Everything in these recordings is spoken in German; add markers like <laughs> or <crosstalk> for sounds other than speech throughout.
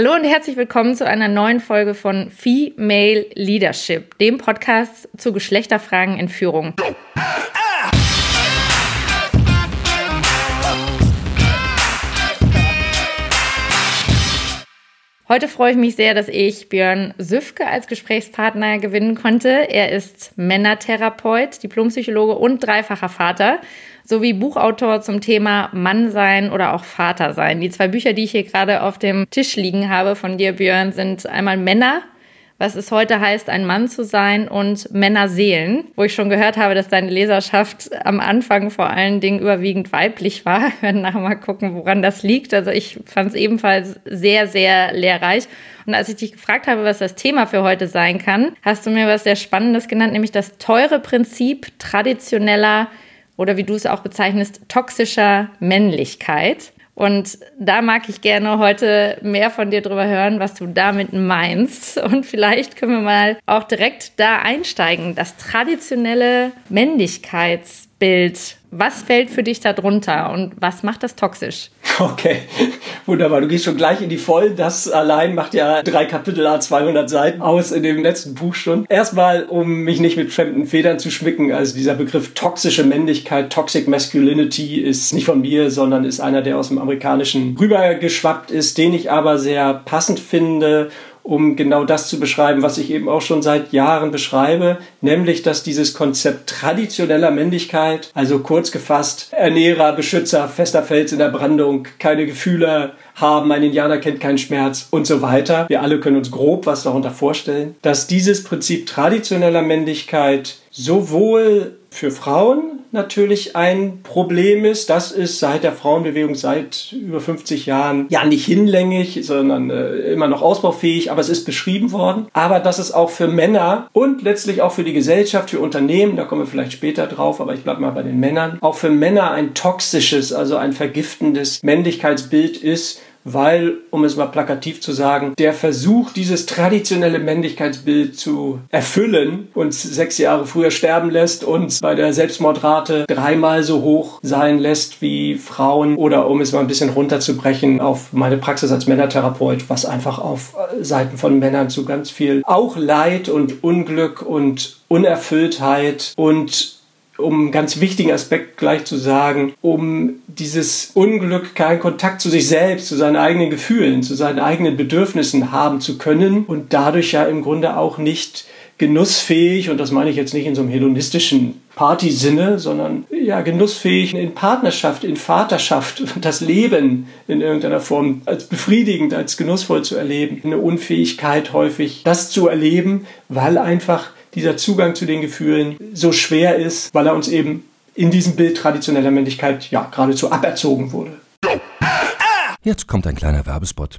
Hallo und herzlich willkommen zu einer neuen Folge von Female Leadership, dem Podcast zu Geschlechterfragen in Führung. Heute freue ich mich sehr, dass ich Björn Süfke als Gesprächspartner gewinnen konnte. Er ist Männertherapeut, Diplompsychologe und dreifacher Vater sowie Buchautor zum Thema Mann sein oder auch Vater sein. Die zwei Bücher, die ich hier gerade auf dem Tisch liegen habe von dir, Björn, sind einmal Männer was es heute heißt, ein Mann zu sein und Männerseelen, wo ich schon gehört habe, dass deine Leserschaft am Anfang vor allen Dingen überwiegend weiblich war. Wir werden nachher mal gucken, woran das liegt. Also ich fand es ebenfalls sehr, sehr lehrreich. Und als ich dich gefragt habe, was das Thema für heute sein kann, hast du mir was sehr Spannendes genannt, nämlich das teure Prinzip traditioneller oder wie du es auch bezeichnest, toxischer Männlichkeit. Und da mag ich gerne heute mehr von dir drüber hören, was du damit meinst. Und vielleicht können wir mal auch direkt da einsteigen. Das traditionelle Männlichkeitsbild was fällt für dich darunter und was macht das toxisch? <laughs> Okay, wunderbar. Du gehst schon gleich in die Vollen. Das allein macht ja drei Kapitel A 200 Seiten aus in dem letzten Buch schon. Erstmal, um mich nicht mit fremden Federn zu schmücken, also dieser Begriff toxische Männlichkeit, Toxic Masculinity ist nicht von mir, sondern ist einer, der aus dem Amerikanischen rübergeschwappt ist, den ich aber sehr passend finde um genau das zu beschreiben, was ich eben auch schon seit Jahren beschreibe, nämlich dass dieses Konzept traditioneller Männlichkeit, also kurz gefasst Ernährer, Beschützer, fester Fels in der Brandung, keine Gefühle haben, ein Indianer kennt keinen Schmerz und so weiter. Wir alle können uns grob was darunter vorstellen, dass dieses Prinzip traditioneller Männlichkeit sowohl für Frauen natürlich ein Problem ist. Das ist seit der Frauenbewegung seit über 50 Jahren ja nicht hinlänglich, sondern äh, immer noch ausbaufähig, aber es ist beschrieben worden. Aber dass es auch für Männer und letztlich auch für die Gesellschaft, für Unternehmen, da kommen wir vielleicht später drauf, aber ich bleibe mal bei den Männern, auch für Männer ein toxisches, also ein vergiftendes Männlichkeitsbild ist, weil, um es mal plakativ zu sagen, der Versuch, dieses traditionelle Männlichkeitsbild zu erfüllen, uns sechs Jahre früher sterben lässt und bei der Selbstmordrate dreimal so hoch sein lässt wie Frauen oder um es mal ein bisschen runterzubrechen auf meine Praxis als Männertherapeut, was einfach auf Seiten von Männern zu ganz viel auch Leid und Unglück und Unerfülltheit und um einen ganz wichtigen Aspekt gleich zu sagen, um dieses Unglück keinen Kontakt zu sich selbst, zu seinen eigenen Gefühlen, zu seinen eigenen Bedürfnissen haben zu können und dadurch ja im Grunde auch nicht genussfähig, und das meine ich jetzt nicht in so einem hedonistischen Partysinne, sondern ja, genussfähig in Partnerschaft, in Vaterschaft, <laughs> das Leben in irgendeiner Form als befriedigend, als genussvoll zu erleben. Eine Unfähigkeit häufig, das zu erleben, weil einfach dieser Zugang zu den Gefühlen so schwer ist, weil er uns eben in diesem Bild traditioneller Männlichkeit ja geradezu aberzogen wurde. Jetzt kommt ein kleiner Werbespot.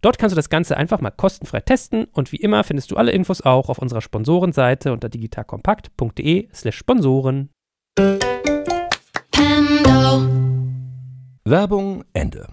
Dort kannst du das Ganze einfach mal kostenfrei testen und wie immer findest du alle Infos auch auf unserer Sponsorenseite unter digitalkompakt.de/slash Sponsoren. Werbung Ende.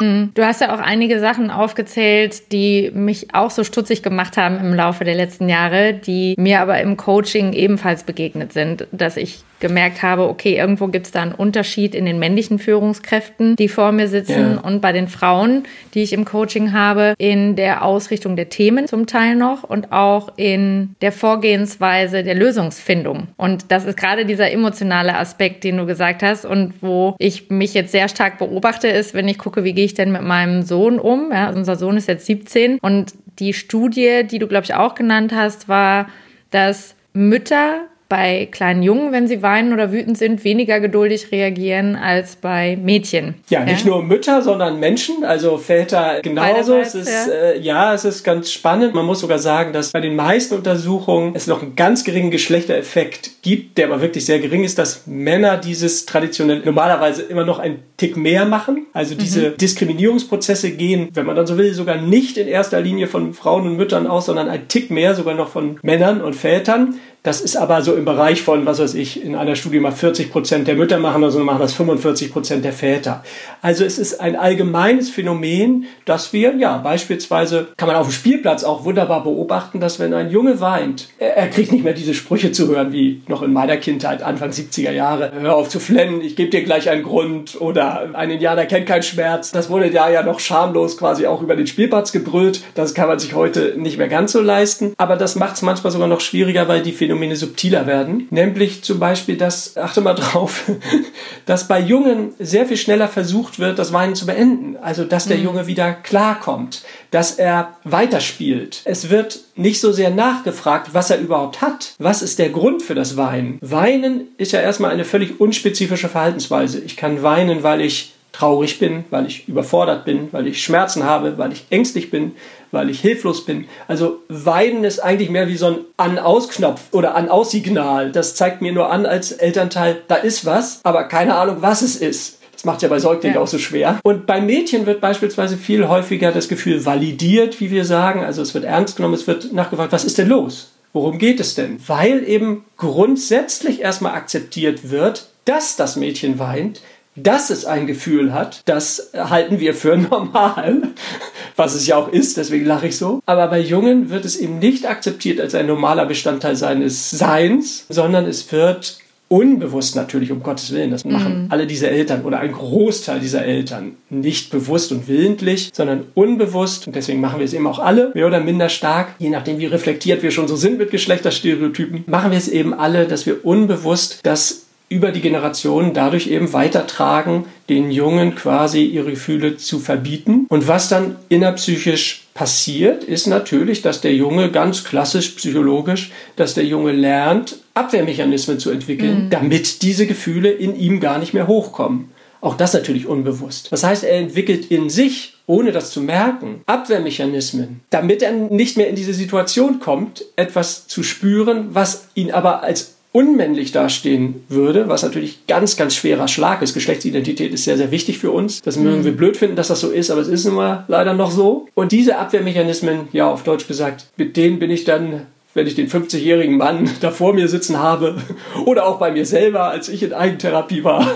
Mhm. Du hast ja auch einige Sachen aufgezählt, die mich auch so stutzig gemacht haben im Laufe der letzten Jahre, die mir aber im Coaching ebenfalls begegnet sind, dass ich gemerkt habe, okay, irgendwo gibt es da einen Unterschied in den männlichen Führungskräften, die vor mir sitzen ja. und bei den Frauen, die ich im Coaching habe, in der Ausrichtung der Themen zum Teil noch und auch in der Vorgehensweise der Lösungsfindung. Und das ist gerade dieser emotionale Aspekt, den du gesagt hast und wo ich mich jetzt sehr stark beobachte, ist, wenn ich gucke, wie gehe ich denn mit meinem Sohn um? Ja, unser Sohn ist jetzt 17 und Die Studie, die du, glaube ich, auch genannt hast, war, dass Mütter bei kleinen Jungen, wenn sie weinen oder wütend sind, weniger geduldig reagieren als bei Mädchen. Ja, nicht nur Mütter, sondern Menschen, also Väter genauso. Es ist, ja. Äh, ja, es ist ganz spannend. Man muss sogar sagen, dass bei den meisten Untersuchungen es noch einen ganz geringen Geschlechtereffekt gibt, der aber wirklich sehr gering ist, dass Männer dieses traditionell normalerweise immer noch ein Tick mehr machen. Also diese mhm. Diskriminierungsprozesse gehen, wenn man dann so will, sogar nicht in erster Linie von Frauen und Müttern aus, sondern ein Tick mehr sogar noch von Männern und Vätern. Das ist aber so im Bereich von, was weiß ich, in einer Studie mal 40 Prozent der Mütter machen, also machen das 45 Prozent der Väter. Also es ist ein allgemeines Phänomen, dass wir, ja, beispielsweise kann man auf dem Spielplatz auch wunderbar beobachten, dass wenn ein Junge weint, er, er kriegt nicht mehr diese Sprüche zu hören wie noch in meiner Kindheit, Anfang 70er Jahre. Hör auf zu flennen, ich gebe dir gleich einen Grund oder ein Indianer kennt keinen Schmerz. Das wurde da ja noch schamlos quasi auch über den Spielplatz gebrüllt. Das kann man sich heute nicht mehr ganz so leisten. Aber das macht es manchmal sogar noch schwieriger, weil die Phänomene Phänomene subtiler werden. Nämlich zum Beispiel, dass, achte mal drauf, <laughs> dass bei Jungen sehr viel schneller versucht wird, das Weinen zu beenden. Also, dass der mhm. Junge wieder klarkommt, dass er weiterspielt. Es wird nicht so sehr nachgefragt, was er überhaupt hat. Was ist der Grund für das Weinen? Weinen ist ja erstmal eine völlig unspezifische Verhaltensweise. Ich kann weinen, weil ich traurig bin, weil ich überfordert bin, weil ich Schmerzen habe, weil ich ängstlich bin, weil ich hilflos bin. Also Weinen ist eigentlich mehr wie so ein An-Aus-Knopf oder An-Aus-Signal. Das zeigt mir nur an als Elternteil, da ist was, aber keine Ahnung, was es ist. Das macht ja bei Säuglingen ja. auch so schwer. Und bei Mädchen wird beispielsweise viel häufiger das Gefühl validiert, wie wir sagen. Also es wird ernst genommen, es wird nachgefragt, was ist denn los? Worum geht es denn? Weil eben grundsätzlich erstmal akzeptiert wird, dass das Mädchen weint, dass es ein Gefühl hat, das halten wir für <laughs> normal, was es ja auch ist, deswegen lache ich so. Aber bei Jungen wird es eben nicht akzeptiert als ein normaler Bestandteil seines Seins, sondern es wird unbewusst natürlich, um Gottes Willen, das machen mm. alle diese Eltern oder ein Großteil dieser Eltern nicht bewusst und willentlich, sondern unbewusst und deswegen machen wir es eben auch alle, mehr oder minder stark, je nachdem wie reflektiert wir schon so sind mit Geschlechterstereotypen, machen wir es eben alle, dass wir unbewusst das über die Generationen dadurch eben weitertragen, den Jungen quasi ihre Gefühle zu verbieten. Und was dann innerpsychisch passiert, ist natürlich, dass der Junge ganz klassisch psychologisch, dass der Junge lernt, Abwehrmechanismen zu entwickeln, mhm. damit diese Gefühle in ihm gar nicht mehr hochkommen. Auch das natürlich unbewusst. Das heißt, er entwickelt in sich, ohne das zu merken, Abwehrmechanismen, damit er nicht mehr in diese Situation kommt, etwas zu spüren, was ihn aber als unmännlich dastehen würde, was natürlich ganz, ganz schwerer Schlag ist. Geschlechtsidentität ist sehr, sehr wichtig für uns. Das mögen mhm. wir blöd finden, dass das so ist, aber es ist immer leider noch so. Und diese Abwehrmechanismen, ja, auf Deutsch gesagt, mit denen bin ich dann wenn ich den 50-jährigen Mann <laughs> da vor mir sitzen habe <laughs> oder auch bei mir selber, als ich in Eigentherapie war,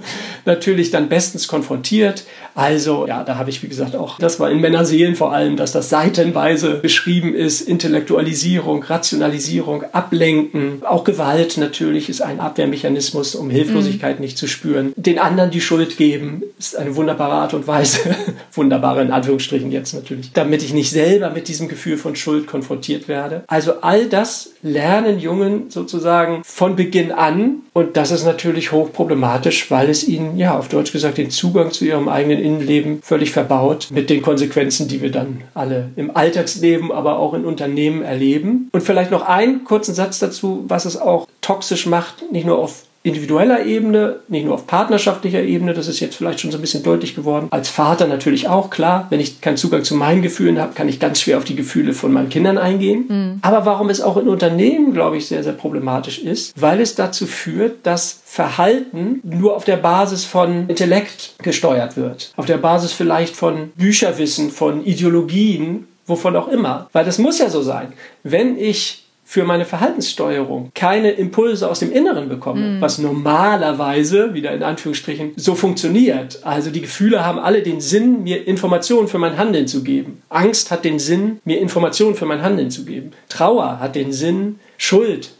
<laughs> natürlich dann bestens konfrontiert. Also ja, da habe ich, wie gesagt, auch, das war in Männerseelen vor allem, dass das seitenweise beschrieben ist, Intellektualisierung, Rationalisierung, Ablenken, auch Gewalt natürlich ist ein Abwehrmechanismus, um Hilflosigkeit mhm. nicht zu spüren. Den anderen die Schuld geben, ist eine wunderbare Art und Weise, wunderbare in Anführungsstrichen jetzt natürlich, damit ich nicht selber mit diesem Gefühl von Schuld konfrontiert werde. Also all das lernen Jungen sozusagen von Beginn an und das ist natürlich hochproblematisch, weil es ihnen, ja, auf Deutsch gesagt, den Zugang zu ihrem eigenen Innenleben völlig verbaut mit den Konsequenzen, die wir dann alle im Alltagsleben, aber auch in Unternehmen erleben. Und vielleicht noch einen kurzen Satz dazu, was es auch toxisch macht, nicht nur auf individueller Ebene, nicht nur auf partnerschaftlicher Ebene, das ist jetzt vielleicht schon so ein bisschen deutlich geworden. Als Vater natürlich auch, klar, wenn ich keinen Zugang zu meinen Gefühlen habe, kann ich ganz schwer auf die Gefühle von meinen Kindern eingehen. Mhm. Aber warum es auch in Unternehmen, glaube ich, sehr, sehr problematisch ist, weil es dazu führt, dass Verhalten nur auf der Basis von Intellekt gesteuert wird. Auf der Basis vielleicht von Bücherwissen, von Ideologien, wovon auch immer. Weil das muss ja so sein. Wenn ich für meine Verhaltenssteuerung keine Impulse aus dem Inneren bekomme, mm. was normalerweise, wieder in Anführungsstrichen, so funktioniert. Also die Gefühle haben alle den Sinn, mir Informationen für mein Handeln zu geben. Angst hat den Sinn, mir Informationen für mein Handeln zu geben. Trauer hat den Sinn, Schuld.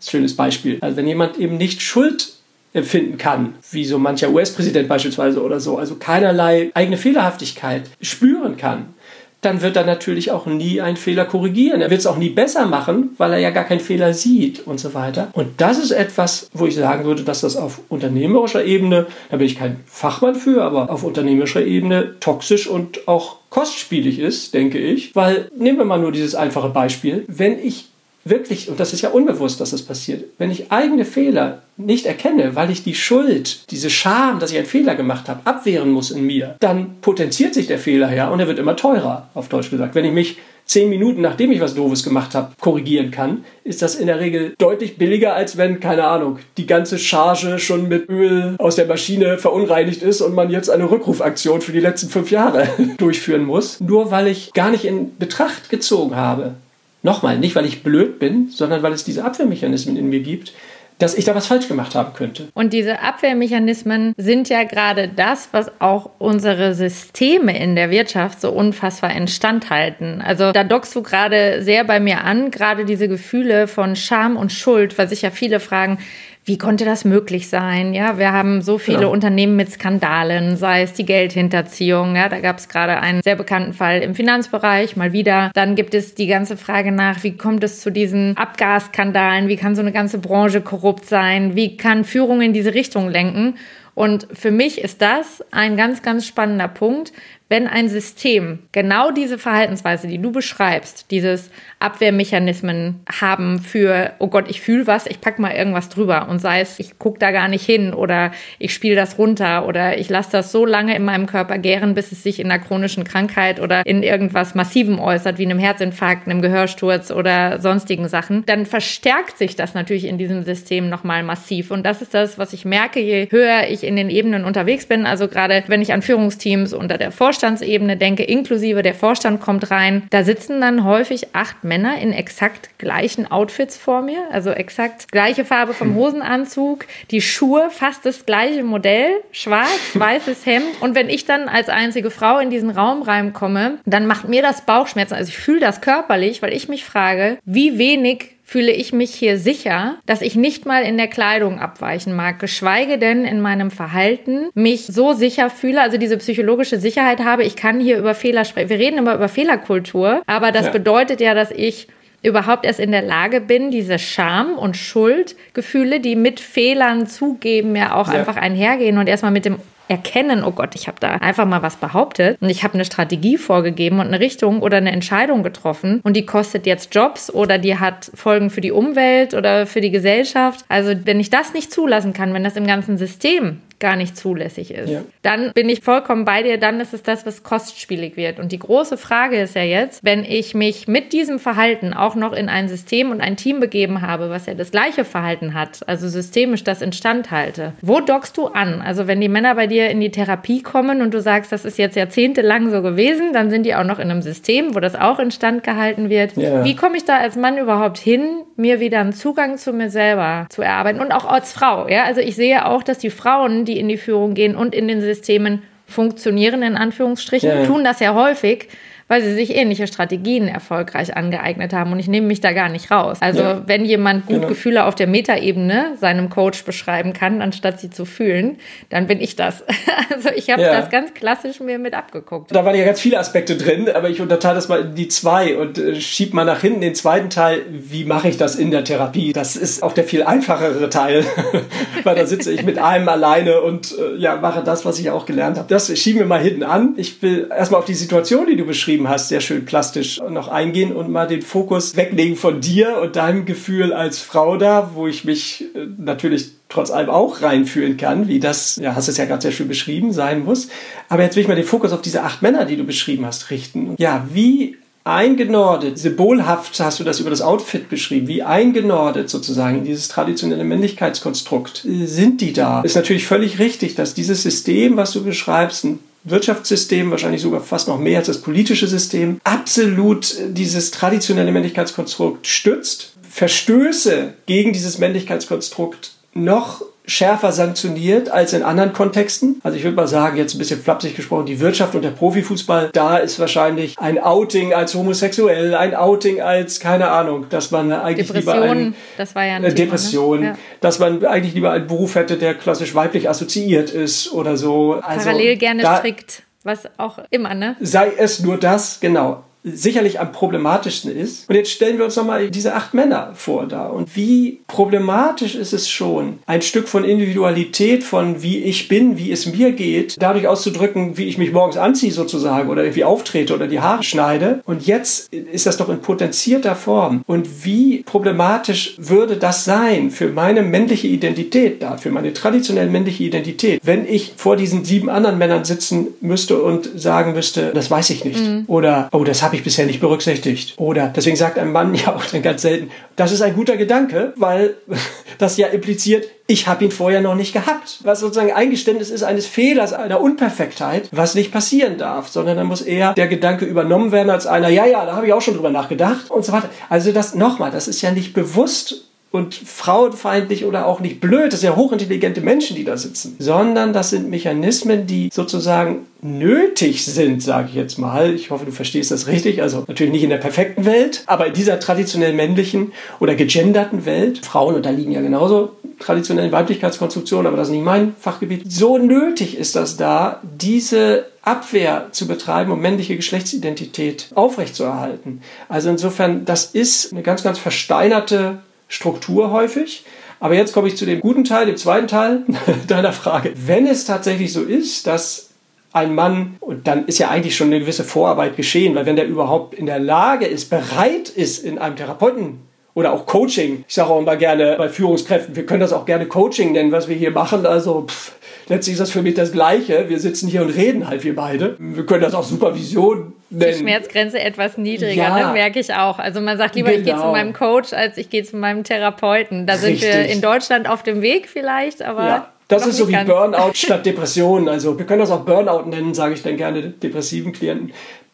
Schönes Beispiel. Also wenn jemand eben nicht Schuld empfinden kann, wie so mancher US-Präsident beispielsweise oder so, also keinerlei eigene Fehlerhaftigkeit spüren kann, dann wird er natürlich auch nie einen Fehler korrigieren. Er wird es auch nie besser machen, weil er ja gar keinen Fehler sieht und so weiter. Und das ist etwas, wo ich sagen würde, dass das auf unternehmerischer Ebene, da bin ich kein Fachmann für, aber auf unternehmerischer Ebene toxisch und auch kostspielig ist, denke ich. Weil nehmen wir mal nur dieses einfache Beispiel. Wenn ich wirklich, und das ist ja unbewusst, dass das passiert, wenn ich eigene Fehler nicht erkenne, weil ich die Schuld, diese Scham, dass ich einen Fehler gemacht habe, abwehren muss in mir, dann potenziert sich der Fehler ja und er wird immer teurer, auf Deutsch gesagt. Wenn ich mich zehn Minuten, nachdem ich was Doofes gemacht habe, korrigieren kann, ist das in der Regel deutlich billiger, als wenn, keine Ahnung, die ganze Charge schon mit Öl aus der Maschine verunreinigt ist und man jetzt eine Rückrufaktion für die letzten fünf Jahre <laughs> durchführen muss. Nur weil ich gar nicht in Betracht gezogen habe, Nochmal, nicht weil ich blöd bin, sondern weil es diese Abwehrmechanismen in mir gibt, dass ich da was falsch gemacht haben könnte. Und diese Abwehrmechanismen sind ja gerade das, was auch unsere Systeme in der Wirtschaft so unfassbar instand halten. Also da dockst du gerade sehr bei mir an, gerade diese Gefühle von Scham und Schuld, weil sich ja viele fragen, wie konnte das möglich sein? Ja, wir haben so viele genau. Unternehmen mit Skandalen, sei es die Geldhinterziehung. Ja, da gab es gerade einen sehr bekannten Fall im Finanzbereich, mal wieder. Dann gibt es die ganze Frage nach, wie kommt es zu diesen Abgasskandalen? Wie kann so eine ganze Branche korrupt sein? Wie kann Führung in diese Richtung lenken? Und für mich ist das ein ganz, ganz spannender Punkt, wenn ein System genau diese Verhaltensweise, die du beschreibst, dieses Abwehrmechanismen haben für, oh Gott, ich fühle was, ich pack mal irgendwas drüber und sei es, ich gucke da gar nicht hin oder ich spiele das runter oder ich lasse das so lange in meinem Körper gären, bis es sich in einer chronischen Krankheit oder in irgendwas Massivem äußert, wie einem Herzinfarkt, einem Gehörsturz oder sonstigen Sachen, dann verstärkt sich das natürlich in diesem System nochmal massiv. Und das ist das, was ich merke, je höher ich in den Ebenen unterwegs bin, also gerade wenn ich an Führungsteams unter der Vorstellung Vorstandsebene denke, inklusive der Vorstand kommt rein, da sitzen dann häufig acht Männer in exakt gleichen Outfits vor mir, also exakt gleiche Farbe vom hm. Hosenanzug, die Schuhe, fast das gleiche Modell, schwarz, <laughs> weißes Hemd. Und wenn ich dann als einzige Frau in diesen Raum reinkomme, dann macht mir das Bauchschmerzen. Also ich fühle das körperlich, weil ich mich frage, wie wenig fühle ich mich hier sicher, dass ich nicht mal in der Kleidung abweichen mag, geschweige denn in meinem Verhalten mich so sicher fühle, also diese psychologische Sicherheit habe, ich kann hier über Fehler sprechen. Wir reden immer über Fehlerkultur, aber das ja. bedeutet ja, dass ich überhaupt erst in der Lage bin, diese Scham- und Schuldgefühle, die mit Fehlern zugeben, ja auch ja. einfach einhergehen und erstmal mit dem erkennen, oh Gott, ich habe da einfach mal was behauptet und ich habe eine Strategie vorgegeben und eine Richtung oder eine Entscheidung getroffen und die kostet jetzt Jobs oder die hat Folgen für die Umwelt oder für die Gesellschaft. Also wenn ich das nicht zulassen kann, wenn das im ganzen System gar nicht zulässig ist. Ja. Dann bin ich vollkommen bei dir, dann ist es das, was kostspielig wird. Und die große Frage ist ja jetzt, wenn ich mich mit diesem Verhalten auch noch in ein System und ein Team begeben habe, was ja das gleiche Verhalten hat, also systemisch das instand halte, wo dockst du an? Also wenn die Männer bei dir in die Therapie kommen und du sagst, das ist jetzt jahrzehntelang so gewesen, dann sind die auch noch in einem System, wo das auch instand gehalten wird. Ja. Wie komme ich da als Mann überhaupt hin, mir wieder einen Zugang zu mir selber zu erarbeiten und auch als Frau? Ja, also ich sehe auch, dass die Frauen, die die in die Führung gehen und in den Systemen funktionieren, in Anführungsstrichen, ja, tun das ja häufig weil sie sich ähnliche Strategien erfolgreich angeeignet haben. Und ich nehme mich da gar nicht raus. Also ja. wenn jemand gut genau. Gefühle auf der Metaebene seinem Coach beschreiben kann, anstatt sie zu fühlen, dann bin ich das. <laughs> Also ich habe ja. das ganz klassisch mir mit abgeguckt. Da waren ja ganz viele Aspekte drin, aber ich unterteile das mal in die zwei und äh, schieb mal nach hinten den zweiten Teil. Wie mache ich das in der Therapie? Das ist auch der viel einfachere Teil, <laughs> weil da sitze ich mit einem alleine und äh, ja, mache das, was ich auch gelernt habe. Das schieben wir mal hinten an. Ich will erstmal auf die Situation, die du beschrieben beschrieben hast, sehr schön plastisch noch eingehen und mal den Fokus weglegen von dir und deinem Gefühl als Frau da, wo ich mich äh, natürlich trotz allem auch reinfühlen kann, wie das, ja, hast es ja gerade sehr schön beschrieben, sein muss. Aber jetzt will ich mal den Fokus auf diese acht Männer, die du beschrieben hast, richten. Ja, wie eingenordet, symbolhaft hast du das über das Outfit beschrieben, wie eingenordet sozusagen in dieses traditionelle Männlichkeitskonstrukt sind die da? Ist natürlich völlig richtig, dass dieses System, was du beschreibst, ein Wirtschaftssystem, wahrscheinlich sogar fast noch mehr als das politische System, absolut dieses traditionelle Männlichkeitskonstrukt stützt, Verstöße gegen dieses Männlichkeitskonstrukt noch schärfer sanktioniert als in anderen Kontexten. Also ich würde mal sagen, jetzt ein bisschen flapsig gesprochen, die Wirtschaft und der Profifußball, da ist wahrscheinlich ein Outing als homosexuell, ein Outing als, keine Ahnung, dass man eigentlich lieber ein, das war ja eine Depression, ne? ja. dass man eigentlich lieber einen Beruf hätte, der klassisch weiblich assoziiert ist oder so. Also Parallel gerne strickt Was auch immer, ne? Sei es nur das, genau sicherlich am problematischsten ist. Und jetzt stellen wir uns nochmal diese acht Männer vor da. Und wie problematisch ist es schon, ein Stück von Individualität, von wie ich bin, wie es mir geht, dadurch auszudrücken, wie ich mich morgens anziehe sozusagen oder irgendwie auftrete oder die Haare schneide. Und jetzt ist das doch in potenzierter Form. Und wie problematisch würde das sein für meine männliche Identität da, für meine traditionell männliche Identität, wenn ich vor diesen sieben anderen Männern sitzen müsste und sagen müsste, das weiß ich nicht. Mhm. Oder, oh, das habe habe ich bisher nicht berücksichtigt. Oder deswegen sagt ein Mann <laughs> ja auch dann ganz selten, das ist ein guter Gedanke, weil <laughs> das ja impliziert, ich habe ihn vorher noch nicht gehabt. Was sozusagen Eingeständnis ist eines Fehlers, einer Unperfektheit, was nicht passieren darf, sondern dann muss eher der Gedanke übernommen werden als einer, ja, ja, da habe ich auch schon drüber nachgedacht und so weiter. Also das nochmal, das ist ja nicht bewusst und frauenfeindlich oder auch nicht blöd, das sind ja hochintelligente Menschen, die da sitzen, sondern das sind Mechanismen, die sozusagen nötig sind, sage ich jetzt mal. Ich hoffe, du verstehst das richtig. Also natürlich nicht in der perfekten Welt, aber in dieser traditionell männlichen oder gegenderten Welt, Frauen unterliegen ja genauso traditionellen Weiblichkeitskonstruktionen, aber das ist nicht mein Fachgebiet. So nötig ist das da, diese Abwehr zu betreiben, um männliche Geschlechtsidentität aufrechtzuerhalten. Also insofern, das ist eine ganz, ganz versteinerte Struktur häufig. Aber jetzt komme ich zu dem guten Teil, dem zweiten Teil <laughs> deiner Frage. Wenn es tatsächlich so ist, dass ein Mann, und dann ist ja eigentlich schon eine gewisse Vorarbeit geschehen, weil wenn der überhaupt in der Lage ist, bereit ist, in einem Therapeuten oder auch Coaching, ich sage auch immer gerne bei Führungskräften, wir können das auch gerne Coaching nennen, was wir hier machen, also pff, letztlich ist das für mich das Gleiche. Wir sitzen hier und reden halt, wir beide. Wir können das auch Supervision nennen. Die Schmerzgrenze etwas niedriger, ja, ne, merke ich auch. Also man sagt lieber, genau. ich gehe zu meinem Coach, als ich gehe zu meinem Therapeuten. Da sind Richtig. wir in Deutschland auf dem Weg vielleicht, aber... Ja. Das ist so wie Burnout statt Depression. Also wir können das auch Burnout nennen, sage ich dann gerne depressiven Klienten.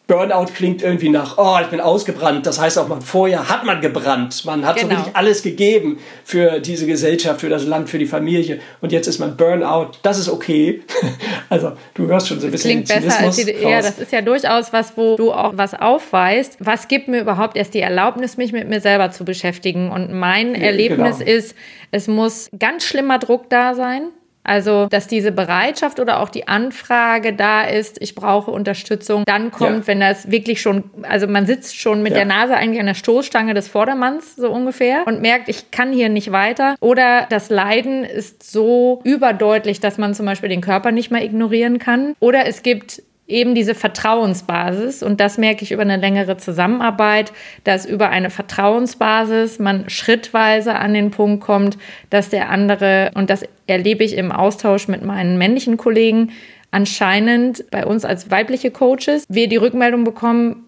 Burnout klingt irgendwie nach, oh, ich bin ausgebrannt. Das heißt auch, man vorher hat man gebrannt. Man hat genau. so wirklich alles gegeben für diese Gesellschaft, für das Land, für die Familie. Und jetzt ist man Burnout. Das ist okay. <laughs> also du hörst schon so ein bisschen klingt besser als die, Ja, das ist ja durchaus was, wo du auch was aufweist. Was gibt mir überhaupt erst die Erlaubnis, mich mit mir selber zu beschäftigen? Und mein Erlebnis genau. ist, es muss ganz schlimmer Druck da sein also, dass diese Bereitschaft oder auch die Anfrage da ist, ich brauche Unterstützung, dann kommt, ja. wenn das wirklich schon, also man sitzt schon mit ja. der Nase eigentlich an der Stoßstange des Vordermanns so ungefähr und merkt, ich kann hier nicht weiter. Oder das Leiden ist so überdeutlich, dass man zum Beispiel den Körper nicht mehr ignorieren kann. Oder es gibt eben diese Vertrauensbasis. Und das merke ich über eine längere Zusammenarbeit, dass über eine Vertrauensbasis man schrittweise an den Punkt kommt, dass der andere, und das erlebe ich im Austausch mit meinen männlichen Kollegen, anscheinend bei uns als weibliche Coaches, wir die Rückmeldung bekommen,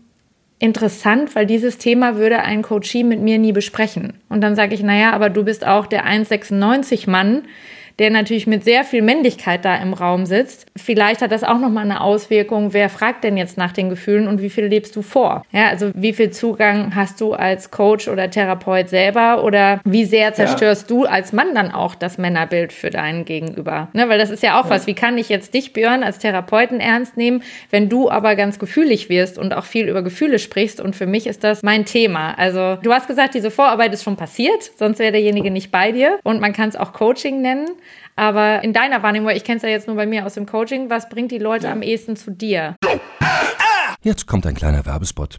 interessant, weil dieses Thema würde ein Coachie mit mir nie besprechen. Und dann sage ich, naja, aber du bist auch der 1,96 Mann, der natürlich mit sehr viel Männlichkeit da im Raum sitzt. Vielleicht hat das auch nochmal eine Auswirkung, wer fragt denn jetzt nach den Gefühlen und wie viel lebst du vor? Ja, also wie viel Zugang hast du als Coach oder Therapeut selber oder wie sehr zerstörst ja. du als Mann dann auch das Männerbild für deinen Gegenüber? Ne, weil das ist ja auch ja. was, wie kann ich jetzt dich, Björn, als Therapeuten ernst nehmen, wenn du aber ganz gefühlig wirst und auch viel über Gefühle sprichst und für mich ist das mein Thema. Also du hast gesagt, diese Vorarbeit ist schon passiert, sonst wäre derjenige nicht bei dir und man kann es auch Coaching nennen. Aber in deiner Wahrnehmung, ich kenne es ja jetzt nur bei mir aus dem Coaching, was bringt die Leute am ehesten zu dir? Jetzt kommt ein kleiner Werbespot.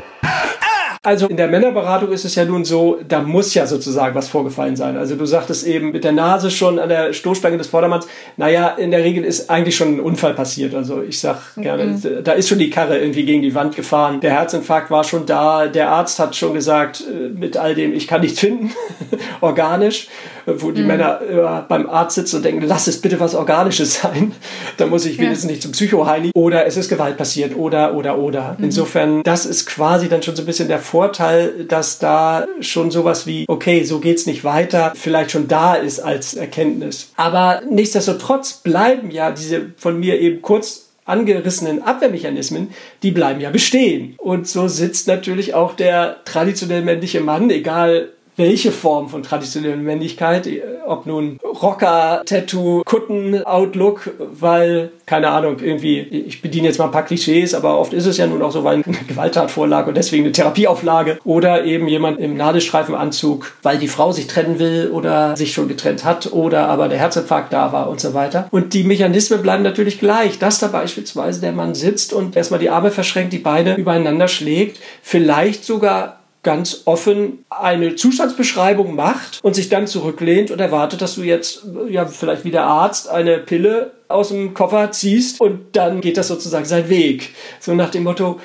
Also in der Männerberatung ist es ja nun so, da muss ja sozusagen was vorgefallen sein. Also du sagtest eben mit der Nase schon an der Stoßstange des Vordermanns. Naja, in der Regel ist eigentlich schon ein Unfall passiert. Also ich sag gerne, mhm. da ist schon die Karre irgendwie gegen die Wand gefahren. Der Herzinfarkt war schon da. Der Arzt hat schon gesagt, äh, mit all dem, ich kann nichts finden, <laughs> organisch wo die mhm. Männer äh, beim Arzt sitzen und denken, lass es bitte was Organisches <laughs> sein. Da muss ich wenigstens ja. nicht zum Psychoheini. Oder es ist Gewalt passiert. Oder, oder, oder. Mhm. Insofern, das ist quasi dann schon so ein bisschen der Vorteil, dass da schon sowas wie, okay, so geht's nicht weiter, vielleicht schon da ist als Erkenntnis. Aber nichtsdestotrotz bleiben ja diese von mir eben kurz angerissenen Abwehrmechanismen, die bleiben ja bestehen. Und so sitzt natürlich auch der traditionell männliche Mann, egal welche Form von traditioneller Männlichkeit, ob nun Rocker, Tattoo, Kutten, Outlook, weil, keine Ahnung, irgendwie, ich bediene jetzt mal ein paar Klischees, aber oft ist es ja nun auch so, weil eine Gewalttat vorlag und deswegen eine Therapieauflage oder eben jemand im Nadelstreifenanzug, weil die Frau sich trennen will oder sich schon getrennt hat oder aber der Herzinfarkt da war und so weiter. Und die Mechanismen bleiben natürlich gleich, dass da beispielsweise der Mann sitzt und erstmal die Arme verschränkt, die Beine übereinander schlägt, vielleicht sogar ganz offen eine Zustandsbeschreibung macht und sich dann zurücklehnt und erwartet, dass du jetzt, ja, vielleicht wie der Arzt eine Pille aus dem Koffer ziehst und dann geht das sozusagen seinen Weg. So nach dem Motto,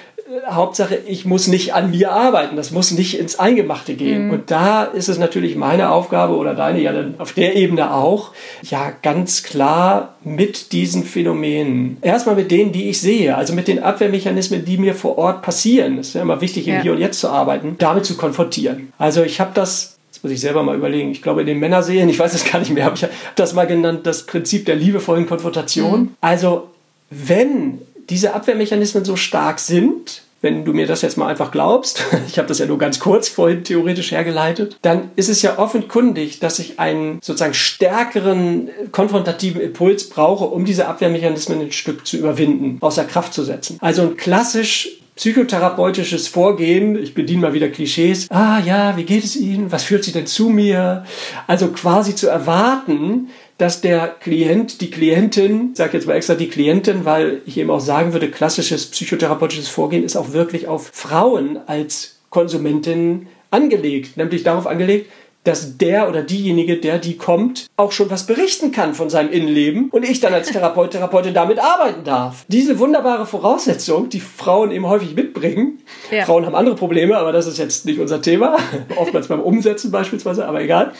Hauptsache, ich muss nicht an mir arbeiten, das muss nicht ins Eingemachte gehen. Mhm. Und da ist es natürlich meine Aufgabe oder deine ja dann auf der Ebene auch, ja ganz klar mit diesen Phänomenen, erstmal mit denen, die ich sehe, also mit den Abwehrmechanismen, die mir vor Ort passieren, das ist ja immer wichtig, im ja. Hier und Jetzt zu arbeiten, damit zu konfrontieren. Also ich habe das das muss ich selber mal überlegen. Ich glaube, in den Männerserien, ich weiß es gar nicht mehr, aber ich habe das mal genannt, das Prinzip der liebevollen Konfrontation. Mhm. Also, wenn diese Abwehrmechanismen so stark sind, wenn du mir das jetzt mal einfach glaubst, <laughs> ich habe das ja nur ganz kurz vorhin theoretisch hergeleitet, dann ist es ja offenkundig, dass ich einen sozusagen stärkeren konfrontativen Impuls brauche, um diese Abwehrmechanismen ein Stück zu überwinden, außer Kraft zu setzen. Also ein klassisch psychotherapeutisches Vorgehen, ich bediene mal wieder Klischees, ah ja, wie geht es Ihnen, was führt Sie denn zu mir? Also quasi zu erwarten, dass der Klient, die Klientin, ich sage jetzt mal extra die Klientin, weil ich eben auch sagen würde, klassisches psychotherapeutisches Vorgehen ist auch wirklich auf Frauen als Konsumentin angelegt, nämlich darauf angelegt, dass der oder diejenige, der die kommt, auch schon was berichten kann von seinem Innenleben und ich dann als Therapeut, Therapeutin damit arbeiten darf. Diese wunderbare Voraussetzung, die Frauen eben häufig mitbringen. Ja. Frauen haben andere Probleme, aber das ist jetzt nicht unser Thema. <laughs> Oftmals beim Umsetzen beispielsweise, aber egal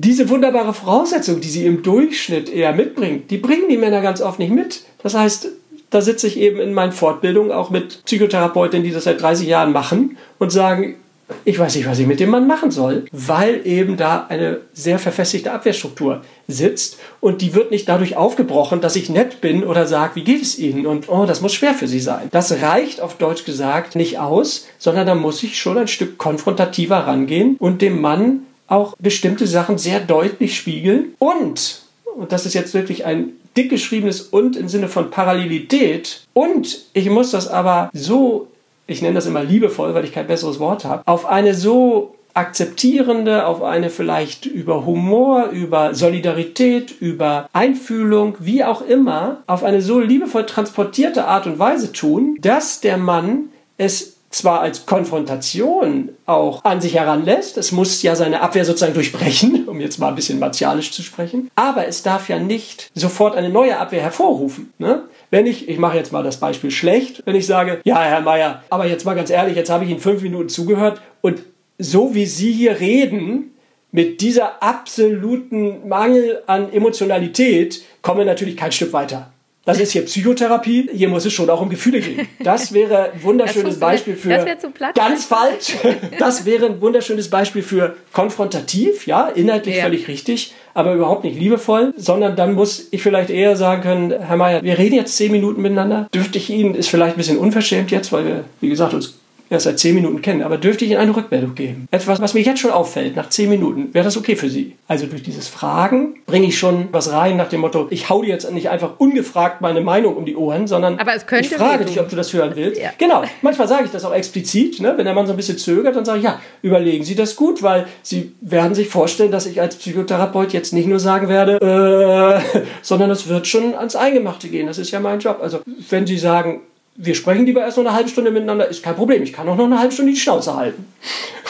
diese wunderbare Voraussetzung, die sie im Durchschnitt eher mitbringen, die bringen die Männer ganz oft nicht mit. Das heißt, da sitze ich eben in meinen Fortbildungen auch mit Psychotherapeutinnen, die das seit 30 Jahren machen und sagen, ich weiß nicht, was ich mit dem Mann machen soll, weil eben da eine sehr verfestigte Abwehrstruktur sitzt und die wird nicht dadurch aufgebrochen, dass ich nett bin oder sage, wie geht es Ihnen und oh, das muss schwer für Sie sein. Das reicht auf Deutsch gesagt nicht aus, sondern da muss ich schon ein Stück konfrontativer rangehen und dem Mann auch bestimmte Sachen sehr deutlich spiegeln. Und, und das ist jetzt wirklich ein dick geschriebenes und im Sinne von Parallelität. Und ich muss das aber so, ich nenne das immer liebevoll, weil ich kein besseres Wort habe, auf eine so akzeptierende, auf eine vielleicht über Humor, über Solidarität, über Einfühlung, wie auch immer, auf eine so liebevoll transportierte Art und Weise tun, dass der Mann es zwar als Konfrontation auch an sich heranlässt, es muss ja seine Abwehr sozusagen durchbrechen, <laughs> um jetzt mal ein bisschen martialisch zu sprechen, aber es darf ja nicht sofort eine neue Abwehr hervorrufen. Ne? Wenn ich, ich mache jetzt mal das Beispiel schlecht, wenn ich sage, ja, Herr Meier, aber jetzt mal ganz ehrlich, jetzt habe ich Ihnen fünf Minuten zugehört und so wie Sie hier reden, mit dieser absoluten Mangel an Emotionalität, kommen wir natürlich kein Stück weiter. Das ist hier Psychotherapie. Hier muss es schon auch um Gefühle gehen. Das wäre ein wunderschönes Beispiel für ganz falsch. Das wäre ein wunderschönes Beispiel für konfrontativ, ja, inhaltlich ja. völlig richtig, aber überhaupt nicht liebevoll, sondern dann muss ich vielleicht eher sagen können, Herr Mayer, wir reden jetzt zehn Minuten miteinander. Dürfte ich Ihnen, ist vielleicht ein bisschen unverschämt jetzt, weil wir, wie gesagt, uns erst seit zehn Minuten kennen, aber dürfte ich Ihnen eine Rückmeldung geben? Etwas, was mir jetzt schon auffällt, nach zehn Minuten, wäre das okay für Sie? Also durch dieses Fragen bringe ich schon was rein nach dem Motto, ich hau dir jetzt nicht einfach ungefragt meine Meinung um die Ohren, sondern aber es könnte ich frage dich, ob du das hören willst. Ja. Genau, manchmal sage ich das auch explizit, ne? wenn der Mann so ein bisschen zögert, dann sage ich, ja, überlegen Sie das gut, weil Sie werden sich vorstellen, dass ich als Psychotherapeut jetzt nicht nur sagen werde, äh, <laughs> sondern es wird schon ans Eingemachte gehen. Das ist ja mein Job. Also wenn Sie sagen, wir sprechen lieber erst noch eine halbe Stunde miteinander, ist kein Problem. Ich kann auch noch eine halbe Stunde die Schnauze halten.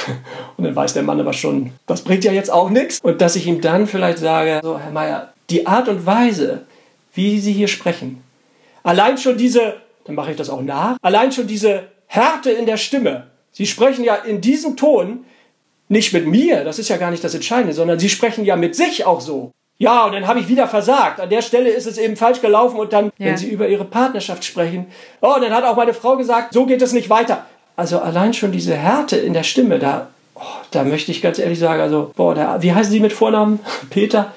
<laughs> Und dann weiß der Mann aber schon, das bringt ja jetzt auch nichts. Und dass ich ihm dann vielleicht sage, so, Herr Meier, die Art und Weise, wie Sie hier sprechen, allein schon diese, dann mache ich das auch nach, allein schon diese Härte in der Stimme. Sie sprechen ja in diesem Ton nicht mit mir, das ist ja gar nicht das Entscheidende, sondern Sie sprechen ja mit sich auch so. Ja, und dann habe ich wieder versagt. An der Stelle ist es eben falsch gelaufen und dann, Ja. wenn Sie über Ihre Partnerschaft sprechen, oh, dann hat auch meine Frau gesagt, so geht es nicht weiter. Also allein schon diese Härte in der Stimme, da, oh, da möchte ich ganz ehrlich sagen, also, boah, der, wie heißen Sie mit Vornamen? <laughs> Peter?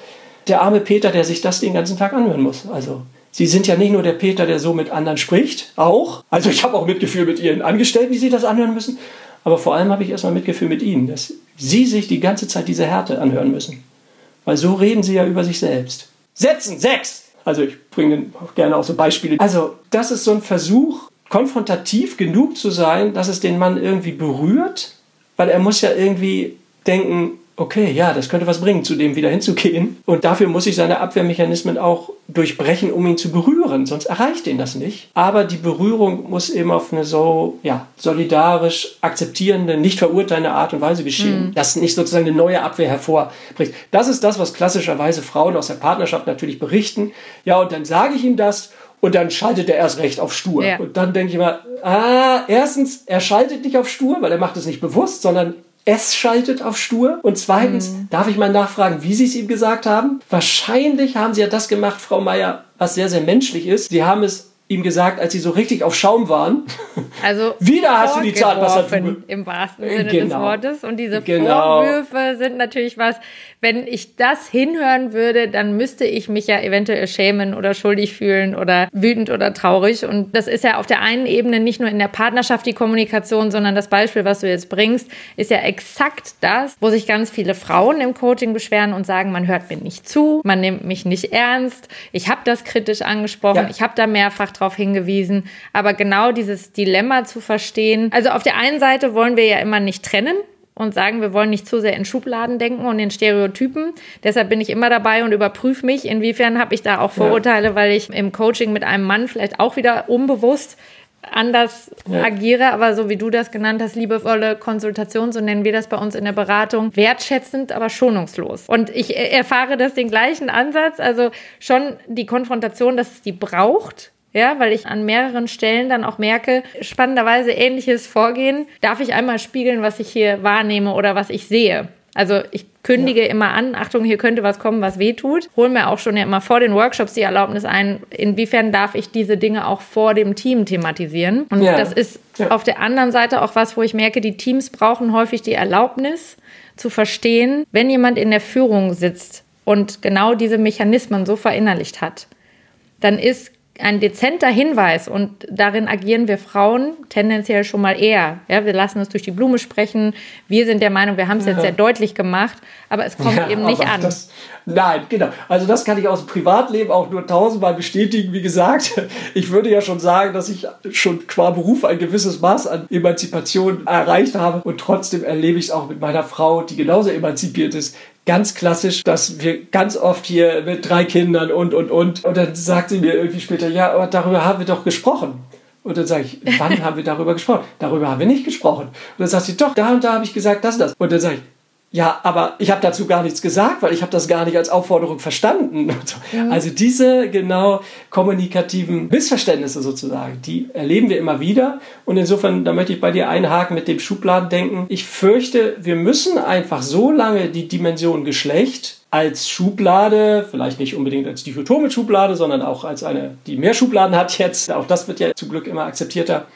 Der arme Peter, der sich das den ganzen Tag anhören muss. Also, Sie sind ja nicht nur der Peter, der so mit anderen spricht, auch. Also ich habe auch Mitgefühl mit Ihren Angestellten, die sich das anhören müssen. Aber vor allem habe ich erstmal Mitgefühl mit Ihnen, dass Sie sich die ganze Zeit diese Härte anhören müssen. Weil so reden sie ja über sich selbst. Setzen, sechs! Also ich bringe gerne auch so Beispiele. Also das ist so ein Versuch, konfrontativ genug zu sein, dass es den Mann irgendwie berührt, weil er muss ja irgendwie denken, okay, ja, das könnte was bringen, zu dem wieder hinzugehen. Und dafür muss ich seine Abwehrmechanismen auch durchbrechen, um ihn zu berühren. Sonst erreicht ihn das nicht. Aber die Berührung muss eben auf eine so, ja, solidarisch akzeptierende, nicht verurteilende Art und Weise geschehen, dass nicht sozusagen eine neue Abwehr hervorbricht. Das ist das, was klassischerweise Frauen aus der Partnerschaft natürlich berichten. Ja, und dann sage ich ihm das und dann schaltet er erst recht auf stur. Ja. Und dann denke ich immer, ah, erstens, er schaltet nicht auf stur, weil er macht es nicht bewusst, sondern es schaltet auf stur. Und zweitens, darf ich mal nachfragen, wie Sie es ihm gesagt haben? Wahrscheinlich haben Sie ja das gemacht, Frau Meier, was sehr, sehr menschlich ist. Sie haben es ihm gesagt, als Sie so richtig auf Schaum waren. <laughs> Also Wieder hast du die Zahnpasta vorgeworfen, im wahrsten Sinne des Genau. Wortes. Und diese Genau. Vorwürfe sind natürlich was, wenn ich das hinhören würde, dann müsste ich mich ja eventuell schämen oder schuldig fühlen oder wütend oder traurig. Und das ist ja auf der einen Ebene nicht nur in der Partnerschaft die Kommunikation, sondern das Beispiel, was du jetzt bringst, ist ja exakt das, wo sich ganz viele Frauen im Coaching beschweren und sagen, man hört mir nicht zu, man nimmt mich nicht ernst, ich habe das kritisch angesprochen, Ja. ich habe da mehrfach darauf hingewiesen. Aber genau dieses Dilemma zu verstehen. Also auf der einen Seite wollen wir ja immer nicht trennen und sagen, wir wollen nicht zu sehr in Schubladen denken und in Stereotypen. Deshalb bin ich immer dabei und überprüfe mich, inwiefern habe ich da auch Vorurteile, weil ich im Coaching mit einem Mann vielleicht auch wieder unbewusst anders Ja. agiere, aber so wie du das genannt hast, liebevolle Konsultation, so nennen wir das bei uns in der Beratung, wertschätzend, aber schonungslos. Und ich äh, erfahre das den gleichen Ansatz, also schon die Konfrontation, dass es die braucht, ja, weil ich an mehreren Stellen dann auch merke, spannenderweise ähnliches Vorgehen, darf ich einmal spiegeln, was ich hier wahrnehme oder was ich sehe. Also ich kündige immer an, Achtung, hier könnte was kommen, was weh tut. Hol mir auch schon ja immer vor den Workshops die Erlaubnis ein, inwiefern darf ich diese Dinge auch vor dem Team thematisieren. Und Ja. das ist Ja. auf der anderen Seite auch was, wo ich merke, die Teams brauchen häufig die Erlaubnis zu verstehen, wenn jemand in der Führung sitzt und genau diese Mechanismen so verinnerlicht hat, dann ist ein dezenter Hinweis und darin agieren wir Frauen tendenziell schon mal eher. Ja, wir lassen es durch die Blume sprechen. Wir sind der Meinung, wir haben es jetzt sehr deutlich gemacht, aber es kommt Ja, eben nicht an. Das, nein, genau. Also das kann ich aus dem Privatleben auch nur tausendmal bestätigen. Wie gesagt, <laughs> ich würde ja schon sagen, dass ich schon qua Beruf ein gewisses Maß an Emanzipation erreicht habe und trotzdem erlebe ich es auch mit meiner Frau, die genauso emanzipiert ist. Ganz klassisch, dass wir ganz oft hier mit drei Kindern und, und, und. Und dann sagt sie mir irgendwie später, ja, aber darüber haben wir doch gesprochen. Und dann sage ich, wann haben wir darüber gesprochen? Darüber haben wir nicht gesprochen. Und dann sagt sie, doch, da und da habe ich gesagt, das und das. Und dann sage ich, ja, aber ich habe dazu gar nichts gesagt, weil ich habe das gar nicht als Aufforderung verstanden. Und so. Also diese genau kommunikativen Missverständnisse sozusagen, die erleben wir immer wieder. Und insofern, da möchte ich bei dir einhaken mit dem Schubladendenken. Ich fürchte, wir müssen einfach so lange die Dimension Geschlecht als Schublade, vielleicht nicht unbedingt als dichotome Schublade, sondern auch als eine, die mehr Schubladen hat jetzt. Auch das wird ja zum Glück immer akzeptierter.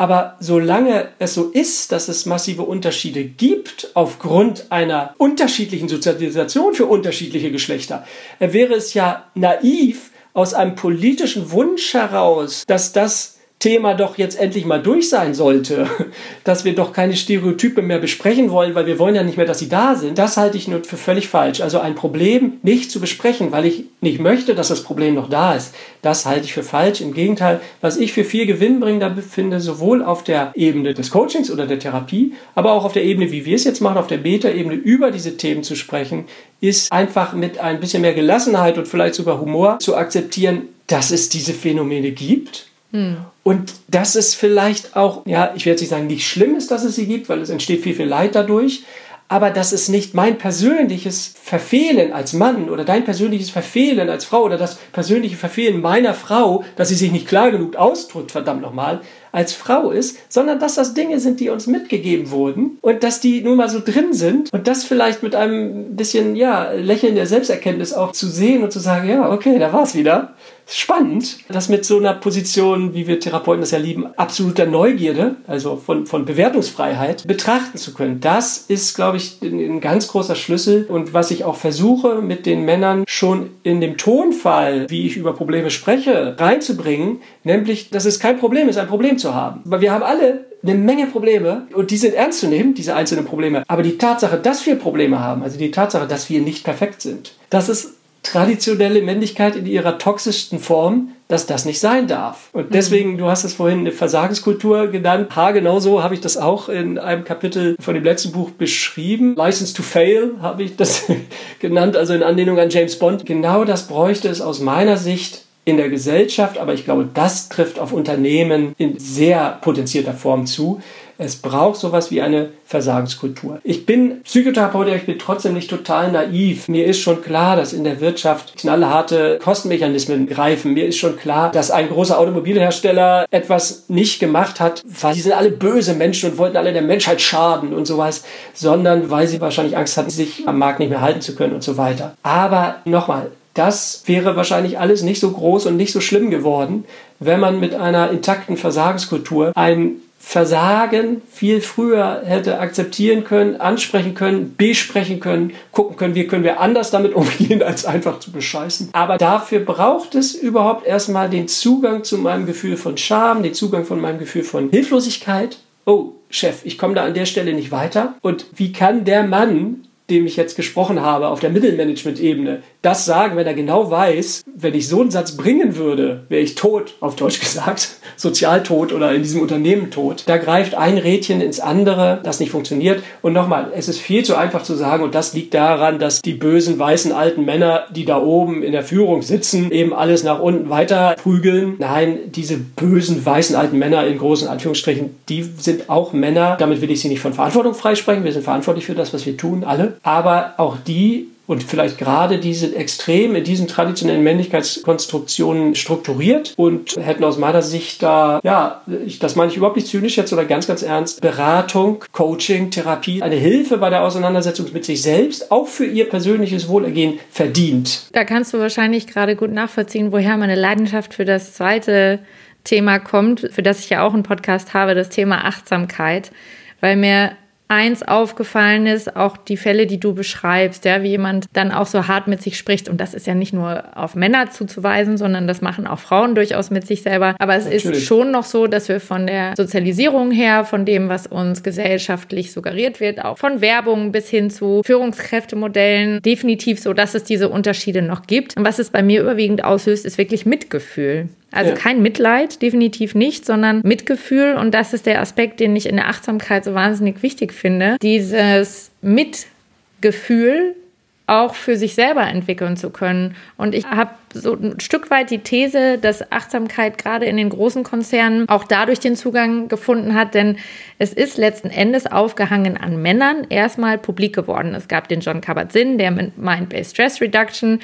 Aber solange es so ist, dass es massive Unterschiede gibt aufgrund einer unterschiedlichen Sozialisation für unterschiedliche Geschlechter, wäre es ja naiv aus einem politischen Wunsch heraus, dass das Thema doch jetzt endlich mal durch sein sollte, <laughs> dass wir doch keine Stereotype mehr besprechen wollen, weil wir wollen ja nicht mehr, dass sie da sind, das halte ich nur für völlig falsch. Also ein Problem nicht zu besprechen, weil ich nicht möchte, dass das Problem noch da ist, das halte ich für falsch. Im Gegenteil, was ich für viel gewinnbringender befinde, sowohl auf der Ebene des Coachings oder der Therapie, aber auch auf der Ebene, wie wir es jetzt machen, auf der Beta-Ebene über diese Themen zu sprechen, ist einfach mit ein bisschen mehr Gelassenheit und vielleicht sogar Humor zu akzeptieren, dass es diese Phänomene gibt hm. Und dass es vielleicht auch, ja, ich werde jetzt nicht sagen, nicht schlimm ist, dass es sie gibt, weil es entsteht viel, viel Leid dadurch, aber dass es nicht mein persönliches Verfehlen als Mann oder dein persönliches Verfehlen als Frau oder das persönliche Verfehlen meiner Frau, dass sie sich nicht klar genug ausdrückt, verdammt nochmal, als Frau ist, sondern dass das Dinge sind, die uns mitgegeben wurden und dass die nun mal so drin sind und das vielleicht mit einem bisschen, ja, Lächeln der Selbsterkenntnis auch zu sehen und zu sagen, ja, okay, da war es wieder spannend, das mit so einer Position, wie wir Therapeuten das ja lieben, absoluter Neugierde, also von, von Bewertungsfreiheit, betrachten zu können. Das ist, glaube ich, ein, ganz großer Schlüssel und was ich auch versuche, mit den Männern schon in dem Tonfall, wie ich über Probleme spreche, reinzubringen, nämlich, dass es kein Problem ist, ein Problem zu haben. Weil wir haben alle eine Menge Probleme und die sind ernst zu nehmen, diese einzelnen Probleme. Aber die Tatsache, dass wir Probleme haben, also die Tatsache, dass wir nicht perfekt sind, das ist traditionelle Männlichkeit in ihrer toxischsten Form, dass das nicht sein darf. Und mhm. deswegen, du hast es vorhin eine Versagenskultur genannt. Ha, genau so habe ich das auch in einem Kapitel von dem letzten Buch beschrieben. License to Fail habe ich das <laughs> genannt, also in Anlehnung an James Bond. Genau das bräuchte es aus meiner Sicht in der Gesellschaft, aber ich glaube, das trifft auf Unternehmen in sehr potenzierter Form zu. Es braucht sowas wie eine Versagenskultur. Ich bin Psychotherapeut, ich bin trotzdem nicht total naiv. Mir ist schon klar, dass in der Wirtschaft knallharte Kostenmechanismen greifen. Mir ist schon klar, dass ein großer Automobilhersteller etwas nicht gemacht hat, weil sie sind alle böse Menschen und wollten alle der Menschheit schaden und sowas, sondern weil sie wahrscheinlich Angst hatten, sich am Markt nicht mehr halten zu können und so weiter. Aber nochmal, das wäre wahrscheinlich alles nicht so groß und nicht so schlimm geworden, wenn man mit einer intakten Versagenskultur ein Versagen viel früher hätte akzeptieren können, ansprechen können, besprechen können, gucken können, wie können wir anders damit umgehen, <laughs> als einfach zu bescheißen. Aber dafür braucht es überhaupt erstmal den Zugang zu meinem Gefühl von Scham, den Zugang von meinem Gefühl von Hilflosigkeit. Oh, Chef, ich komme da an der Stelle nicht weiter. Und wie kann der Mann dem ich jetzt gesprochen habe, auf der Mittelmanagement-Ebene, das sagen, wenn er genau weiß, wenn ich so einen Satz bringen würde, wäre ich tot, auf Deutsch gesagt, <laughs> sozial tot oder in diesem Unternehmen tot. Da greift ein Rädchen ins andere, das nicht funktioniert. Und nochmal, es ist viel zu einfach zu sagen, und das liegt daran, dass die bösen, weißen, alten Männer, die da oben in der Führung sitzen, eben alles nach unten weiter prügeln. Nein, diese bösen, weißen, alten Männer in großen Anführungsstrichen, die sind auch Männer. Damit will ich sie nicht von Verantwortung freisprechen. Wir sind verantwortlich für das, was wir tun, alle aber auch die und vielleicht gerade diese extrem in diesen traditionellen Männlichkeitskonstruktionen strukturiert und hätten aus meiner Sicht da, ja, ich, das meine ich überhaupt nicht zynisch jetzt oder ganz, ganz ernst, Beratung, Coaching, Therapie, eine Hilfe bei der Auseinandersetzung mit sich selbst, auch für ihr persönliches Wohlergehen verdient. Da kannst du wahrscheinlich gerade gut nachvollziehen, woher meine Leidenschaft für das zweite Thema kommt, für das ich ja auch einen Podcast habe, das Thema Achtsamkeit, weil mir eins aufgefallen ist, auch die Fälle, die du beschreibst, ja, wie jemand dann auch so hart mit sich spricht. Und das ist ja nicht nur auf Männer zuzuweisen, sondern das machen auch Frauen durchaus mit sich selber. Aber es Natürlich. ist schon noch so, dass wir von der Sozialisierung her, von dem, was uns gesellschaftlich suggeriert wird, auch von Werbung bis hin zu Führungskräftemodellen, definitiv so, dass es diese Unterschiede noch gibt. Und was es bei mir überwiegend auslöst, ist wirklich Mitgefühl. Also ja. kein Mitleid, definitiv nicht, sondern Mitgefühl. Und das ist der Aspekt, den ich in der Achtsamkeit so wahnsinnig wichtig finde. Dieses Mitgefühl auch für sich selber entwickeln zu können. Und ich habe so ein Stück weit die These, dass Achtsamkeit gerade in den großen Konzernen auch dadurch den Zugang gefunden hat, denn es ist letzten Endes aufgehangen an Männern erstmal publik geworden. Es gab den John Kabat-Zinn, der mit Mind-Based Stress Reduction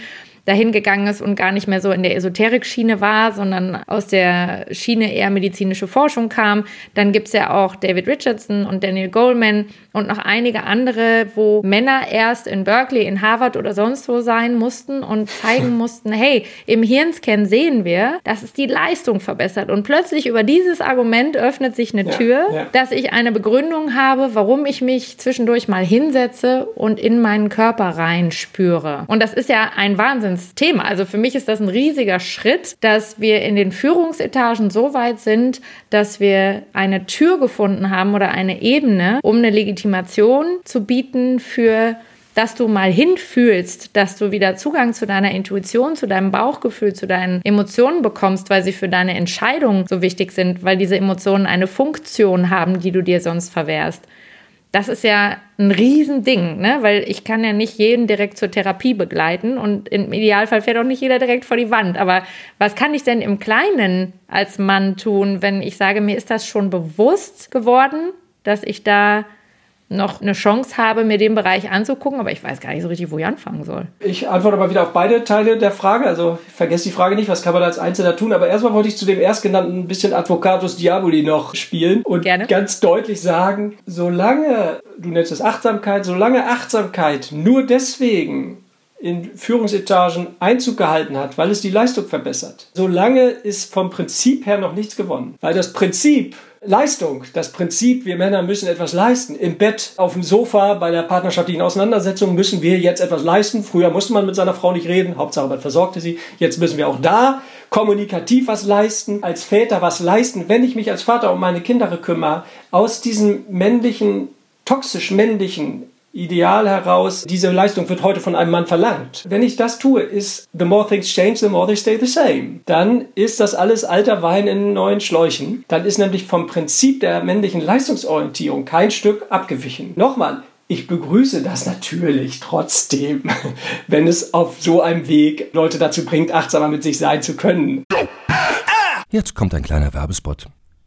dahin gegangen ist und gar nicht mehr so in der Esoterik-Schiene war, sondern aus der Schiene eher medizinische Forschung kam. Dann gibt es ja auch David Richardson und Daniel Goleman und noch einige andere, wo Männer erst in Berkeley, in Harvard oder sonst wo sein mussten und zeigen <laughs> mussten, hey, im Hirnscan sehen wir, dass es die Leistung verbessert. Und plötzlich über dieses Argument öffnet sich eine ja, Tür, ja. dass ich eine Begründung habe, warum ich mich zwischendurch mal hinsetze und in meinen Körper reinspüre. Und das ist ja ein Wahnsinn Wahnsinnsthema. Also für mich ist das ein riesiger Schritt, dass wir in den Führungsetagen so weit sind, dass wir eine Tür gefunden haben oder eine Ebene, um eine Legitimation zu bieten für dass du mal hinfühlst, dass du wieder Zugang zu deiner Intuition, zu deinem Bauchgefühl, zu deinen Emotionen bekommst, weil sie für deine Entscheidung so wichtig sind, weil diese Emotionen eine Funktion haben, die du dir sonst verwehrst. Das ist ja ein Riesending, ne? weil ich kann ja nicht jeden direkt zur Therapie begleiten und im Idealfall fährt auch nicht jeder direkt vor die Wand. Aber was kann ich denn im Kleinen als Mann tun, wenn ich sage, mir ist das schon bewusst geworden, dass ich da noch eine Chance habe, mir den Bereich anzugucken, aber ich weiß gar nicht so richtig, wo ich anfangen soll. Ich antworte mal wieder auf beide Teile der Frage. Also vergesst die Frage nicht, was kann man als Einzelner tun. Aber erstmal wollte ich zu dem erstgenannten ein bisschen Advocatus Diaboli noch spielen und Gerne. ganz deutlich sagen, solange, du nennst es Achtsamkeit, solange Achtsamkeit nur deswegen in Führungsetagen Einzug gehalten hat, weil es die Leistung verbessert. Solange ist vom Prinzip her noch nichts gewonnen. Weil das Prinzip Leistung, das Prinzip, wir Männer müssen etwas leisten. Im Bett, auf dem Sofa, bei der partnerschaftlichen Auseinandersetzung müssen wir jetzt etwas leisten. Früher musste man mit seiner Frau nicht reden, Hauptsache man versorgte sie. Jetzt müssen wir auch da kommunikativ was leisten, als Väter was leisten. Wenn ich mich als Vater um meine Kinder kümmere, aus diesem männlichen, toxisch männlichen Ideal heraus, diese Leistung wird heute von einem Mann verlangt. Wenn ich das tue, ist the more things change, the more they stay the same. Dann ist das alles alter Wein in neuen Schläuchen. Dann ist nämlich vom Prinzip der männlichen Leistungsorientierung kein Stück abgewichen. Nochmal, ich begrüße das natürlich trotzdem, <laughs> wenn es auf so einem Weg Leute dazu bringt, achtsamer mit sich sein zu können. Jetzt kommt ein kleiner Werbespot.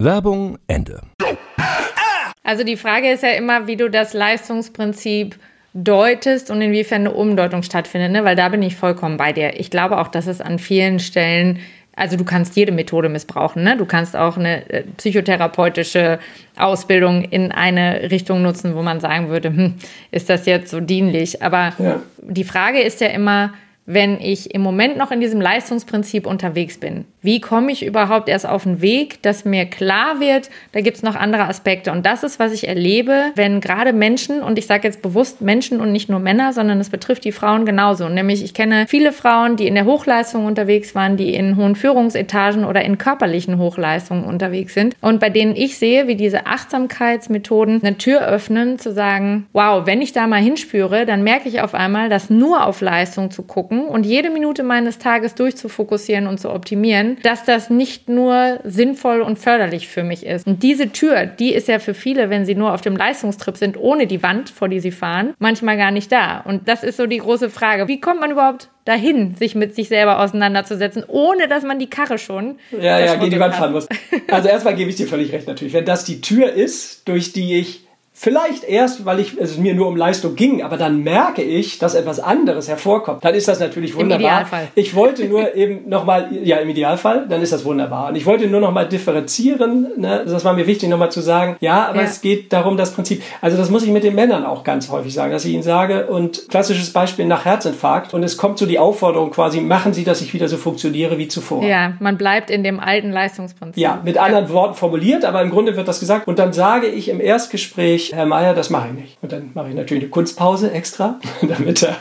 Werbung Ende. Also die Frage ist ja immer, wie du das Leistungsprinzip deutest und inwiefern eine Umdeutung stattfindet, ne? weil da bin ich vollkommen bei dir. Ich glaube auch, dass es an vielen Stellen, also du kannst jede Methode missbrauchen, ne? du kannst auch eine äh, psychotherapeutische Ausbildung in eine Richtung nutzen, wo man sagen würde, hm, ist das jetzt so dienlich? Aber ja. die Frage ist ja immer, wenn ich im Moment noch in diesem Leistungsprinzip unterwegs bin? Wie komme ich überhaupt erst auf den Weg, dass mir klar wird, da gibt es noch andere Aspekte. Und das ist, was ich erlebe, wenn gerade Menschen, und ich sage jetzt bewusst Menschen und nicht nur Männer, sondern es betrifft die Frauen genauso. Nämlich ich kenne viele Frauen, die in der Hochleistung unterwegs waren, die in hohen Führungsetagen oder in körperlichen Hochleistungen unterwegs sind und bei denen ich sehe, wie diese Achtsamkeitsmethoden eine Tür öffnen, zu sagen, wow, wenn ich da mal hinspüre, dann merke ich auf einmal, dass nur auf Leistung zu gucken, gucken und jede Minute meines Tages durchzufokussieren und zu optimieren, dass das nicht nur sinnvoll und förderlich für mich ist. Und diese Tür, die ist ja für viele, wenn sie nur auf dem Leistungstrip sind, ohne die Wand, vor die sie fahren, manchmal gar nicht da. Und das ist so die große Frage. Wie kommt man überhaupt dahin, sich mit sich selber auseinanderzusetzen, ohne dass man die Karre schon ja, ja, gegen die Wand fahren muss. Also erstmal gebe ich dir völlig recht natürlich. Wenn das die Tür ist, durch die ich Vielleicht erst, weil ich, es mir nur um Leistung ging, aber dann merke ich, dass etwas anderes hervorkommt. Dann ist das natürlich wunderbar. Im Idealfall. Ich wollte nur <laughs> eben nochmal, ja, im Idealfall, dann ist das wunderbar. Und ich wollte nur nochmal differenzieren, ne? das war mir wichtig nochmal zu sagen, ja, aber ja. es geht darum, das Prinzip, also das muss ich mit den Männern auch ganz häufig sagen, dass ich ihnen sage, und klassisches Beispiel nach Herzinfarkt, und es kommt so die Aufforderung quasi, machen Sie, dass ich wieder so funktioniere wie zuvor. Ja, man bleibt in dem alten Leistungsprinzip. Ja, mit anderen ja. Worten formuliert, aber im Grunde wird das gesagt. Und dann sage ich im Erstgespräch, Herr Mayer, das mache ich nicht. Und dann mache ich natürlich eine Kunstpause extra, <laughs> damit er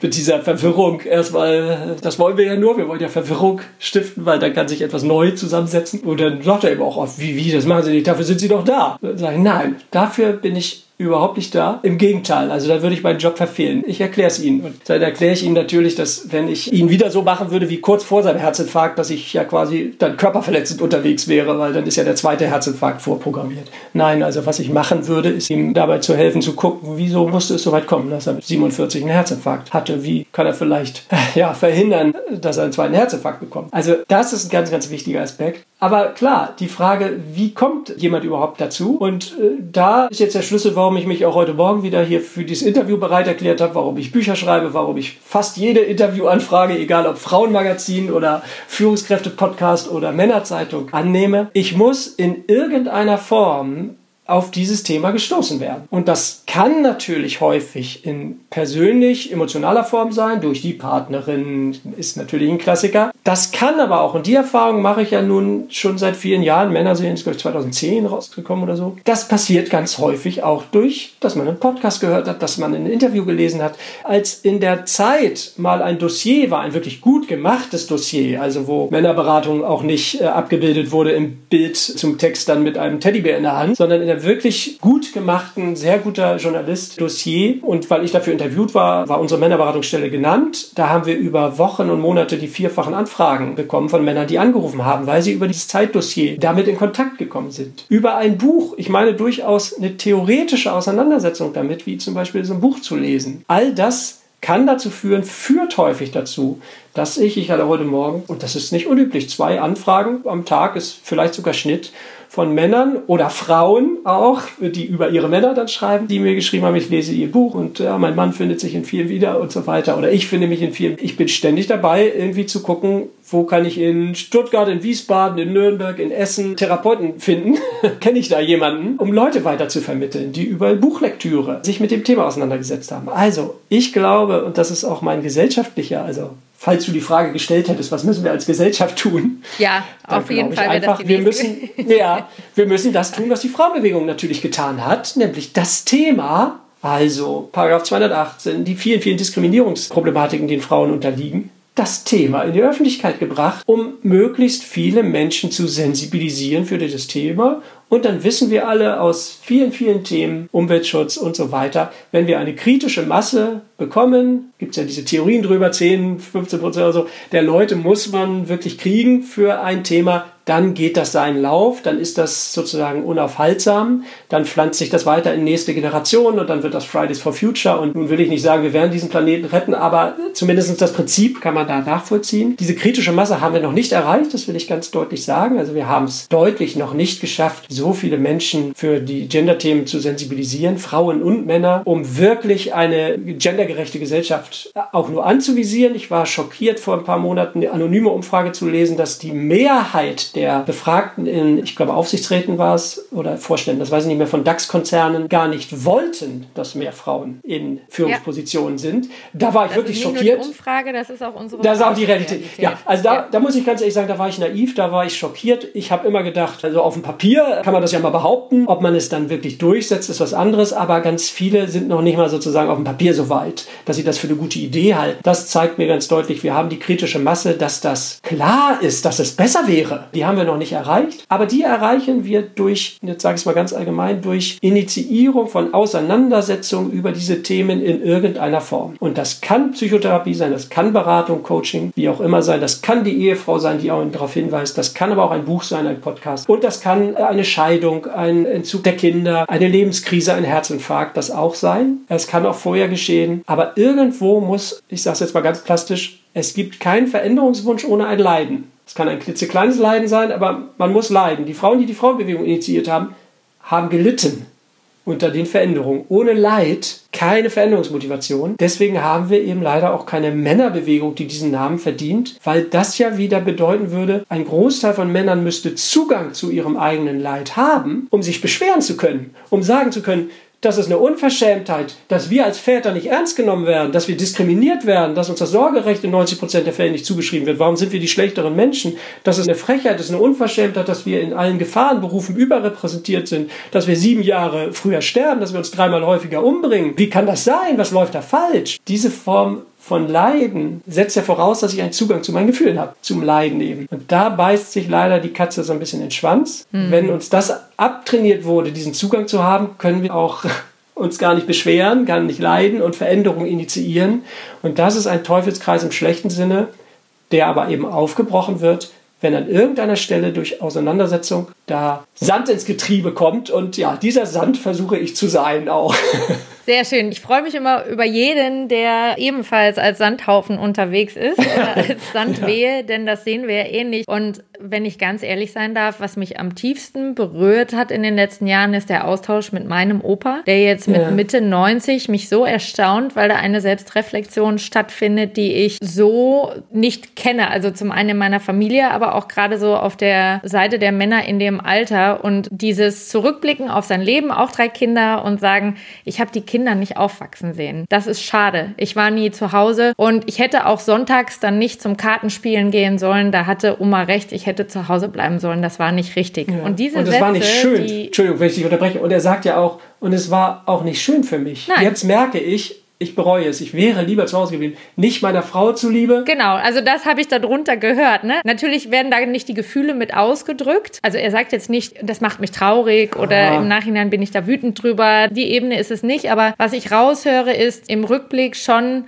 mit dieser Verwirrung erstmal, das wollen wir ja nur, wir wollen ja Verwirrung stiften, weil dann kann sich etwas neu zusammensetzen. Und dann sagt er eben auch oft, wie, wie, das machen Sie nicht, dafür sind Sie doch da. Dann sage ich, nein, dafür bin ich überhaupt nicht da. Im Gegenteil, also da würde ich meinen Job verfehlen. Ich erkläre es Ihnen. Und dann erkläre ich Ihnen natürlich, dass wenn ich ihn wieder so machen würde wie kurz vor seinem Herzinfarkt, dass ich ja quasi dann körperverletzend unterwegs wäre, weil dann ist ja der zweite Herzinfarkt vorprogrammiert. Nein, also was ich machen würde, ist ihm dabei zu helfen, zu gucken, wieso musste es so weit kommen, dass er mit 47 einen Herzinfarkt hatte. Wie kann er vielleicht <laughs> ja, verhindern, dass er einen zweiten Herzinfarkt bekommt? Also das ist ein ganz, ganz wichtiger Aspekt. Aber klar, die Frage, wie kommt jemand überhaupt dazu? Und äh, da ist jetzt der Schlüssel, warum ich mich auch heute Morgen wieder hier für dieses Interview bereit erklärt habe, warum ich Bücher schreibe, warum ich fast jede Interviewanfrage, egal ob Frauenmagazin oder Führungskräfte-Podcast oder Männerzeitung, annehme. Ich muss in irgendeiner Form auf dieses Thema gestoßen werden. Und das kann natürlich häufig in persönlich emotionaler Form sein, durch die Partnerin ist natürlich ein Klassiker. Das kann aber auch, und die Erfahrung mache ich ja nun schon seit vielen Jahren, Männer sind jetzt, glaube ich, 2010 rausgekommen oder so. Das passiert ganz häufig auch durch, dass man einen Podcast gehört hat, dass man ein Interview gelesen hat. Als in der Zeit mal ein Dossier war, ein wirklich gut gemachtes Dossier, also wo Männerberatung auch nicht äh, abgebildet wurde im Bild zum Text dann mit einem Teddybär in der Hand, sondern in der wirklich gut gemachten, sehr guter Journalist Dossier. Und weil ich dafür interviewt war, war unsere Männerberatungsstelle genannt. Da haben wir über Wochen und Monate die vierfachen Anfragen bekommen von Männern, die angerufen haben, weil sie über dieses Zeitdossier damit in Kontakt gekommen sind. Über ein Buch, ich meine durchaus eine theoretische Auseinandersetzung damit, wie zum Beispiel so ein Buch zu lesen. All das kann dazu führen, führt häufig dazu, dass ich, ich hatte heute Morgen, und das ist nicht unüblich, zwei Anfragen am Tag ist vielleicht sogar Schnitt von Männern oder Frauen auch, die über ihre Männer dann schreiben, die mir geschrieben haben, ich lese ihr Buch und ja, mein Mann findet sich in vielen wieder und so weiter. Oder ich finde mich in vielen. Ich bin ständig dabei, irgendwie zu gucken, wo kann ich in Stuttgart, in Wiesbaden, in Nürnberg, in Essen Therapeuten finden? <laughs> Kenne ich da jemanden, um Leute weiter zu vermitteln, die über Buchlektüre sich mit dem Thema auseinandergesetzt haben. Also, ich glaube, und das ist auch mein gesellschaftlicher, also falls du die Frage gestellt hättest, was müssen wir als Gesellschaft tun? Ja, auf jeden Fall. Einfach, wir müssen, ja, wir müssen das tun, was die Frauenbewegung natürlich getan hat, nämlich das Thema, also Paragraph 218, die vielen, vielen Diskriminierungsproblematiken, denen Frauen unterliegen, das Thema in die Öffentlichkeit gebracht, um möglichst viele Menschen zu sensibilisieren für dieses Thema und dann wissen wir alle aus vielen, vielen Themen, Umweltschutz und so weiter, wenn wir eine kritische Masse bekommen, gibt es ja diese Theorien drüber, 10, 15 Prozent oder so, der Leute muss man wirklich kriegen für ein Thema, dann geht das seinen Lauf, dann ist das sozusagen unaufhaltsam, dann pflanzt sich das weiter in nächste Generationen und dann wird das Fridays for Future und nun will ich nicht sagen, wir werden diesen Planeten retten, aber zumindest das Prinzip kann man da nachvollziehen. Diese kritische Masse haben wir noch nicht erreicht, das will ich ganz deutlich sagen. Also wir haben es deutlich noch nicht geschafft, so viele Menschen für die Gender-Themen zu sensibilisieren, Frauen und Männer, um wirklich eine gendergerechte Gesellschaft auch nur anzuvisieren. Ich war schockiert vor ein paar Monaten eine anonyme Umfrage zu lesen, dass die Mehrheit der Befragten in, ich glaube, Aufsichtsräten war es oder Vorständen, das weiß ich nicht mehr, von DAX-Konzernen gar nicht wollten, dass mehr Frauen in Führungspositionen ja. sind. Da war ich das wirklich ist nicht schockiert. Nur die Umfrage, das ist auch unsere Das ist auch die Realität. Realität. Ja, also da, ja. da muss ich ganz ehrlich sagen, da war ich naiv, da war ich schockiert. Ich habe immer gedacht, also auf dem Papier kann man das ja mal behaupten. Ob man es dann wirklich durchsetzt, ist was anderes. Aber ganz viele sind noch nicht mal sozusagen auf dem Papier so weit, dass sie das für eine gute Idee halten. Das zeigt mir ganz deutlich, wir haben die kritische Masse, dass das klar ist, dass es besser wäre. Die haben wir noch nicht erreicht. Aber die erreichen wir durch, jetzt sage ich es mal ganz allgemein, durch Initiierung von Auseinandersetzungen über diese Themen in irgendeiner Form. Und das kann Psychotherapie sein, das kann Beratung, Coaching, wie auch immer sein. Das kann die Ehefrau sein, die auch darauf hinweist. Das kann aber auch ein Buch sein, ein Podcast. Und das kann eine Scheidung, ein Entzug der Kinder, eine Lebenskrise, ein Herzinfarkt, das auch sein. Es kann auch vorher geschehen. Aber irgendwo muss, ich sage es jetzt mal ganz plastisch, es gibt keinen Veränderungswunsch ohne ein Leiden. Es kann ein klitzekleines Leiden sein, aber man muss leiden. Die Frauen, die die Frauenbewegung initiiert haben, haben gelitten unter den Veränderungen. Ohne Leid keine Veränderungsmotivation. Deswegen haben wir eben leider auch keine Männerbewegung, die diesen Namen verdient, weil das ja wieder bedeuten würde, ein Großteil von Männern müsste Zugang zu ihrem eigenen Leid haben, um sich beschweren zu können, um sagen zu können, das ist eine Unverschämtheit, dass wir als Väter nicht ernst genommen werden, dass wir diskriminiert werden, dass uns das Sorgerecht in 90 Prozent der Fälle nicht zugeschrieben wird. Warum sind wir die schlechteren Menschen? Das ist eine Frechheit, das ist eine Unverschämtheit, dass wir in allen Gefahrenberufen überrepräsentiert sind, dass wir sieben Jahre früher sterben, dass wir uns dreimal häufiger umbringen. Wie kann das sein? Was läuft da falsch? Diese Form von Leiden setzt ja voraus, dass ich einen Zugang zu meinen Gefühlen habe, zum Leiden eben. Und da beißt sich leider die Katze so ein bisschen in den Schwanz. Mhm. Wenn uns das abtrainiert wurde, diesen Zugang zu haben, können wir auch <laughs> uns gar nicht beschweren, gar nicht leiden und Veränderungen initiieren. Und das ist ein Teufelskreis im schlechten Sinne, der aber eben aufgebrochen wird, wenn an irgendeiner Stelle durch Auseinandersetzung da Sand ins Getriebe kommt. Und ja, dieser Sand versuche ich zu sein auch. <laughs> Sehr schön. Ich freue mich immer über jeden, der ebenfalls als Sandhaufen unterwegs ist oder <laughs> als Sandwehe, ja. denn das sehen wir ja ähnlich. Und wenn ich ganz ehrlich sein darf, was mich am tiefsten berührt hat in den letzten Jahren, ist der Austausch mit meinem Opa, der jetzt mit ja. Mitte 90 mich so erstaunt, weil da eine Selbstreflexion stattfindet, die ich so nicht kenne. Also zum einen in meiner Familie, aber auch gerade so auf der Seite der Männer in dem Alter und dieses Zurückblicken auf sein Leben, auch drei Kinder und sagen, ich habe die Kinder nicht aufwachsen sehen. Das ist schade. Ich war nie zu Hause und ich hätte auch sonntags dann nicht zum Kartenspielen gehen sollen. Da hatte Oma recht, ich hätte zu Hause bleiben sollen. Das war nicht richtig. Ja. Und diese und das Sätze, war nicht schön. Entschuldigung, wenn ich dich unterbreche. Und er sagt ja auch, und es war auch nicht schön für mich. Nein. Jetzt merke ich, ich bereue es. Ich wäre lieber zu Hause geblieben. Nicht meiner Frau zuliebe. Genau, also das habe ich darunter gehört. Ne? Natürlich werden da nicht die Gefühle mit ausgedrückt. Also er sagt jetzt nicht, das macht mich traurig oder ah. im Nachhinein bin ich da wütend drüber. Die Ebene ist es nicht. Aber was ich raushöre, ist im Rückblick schon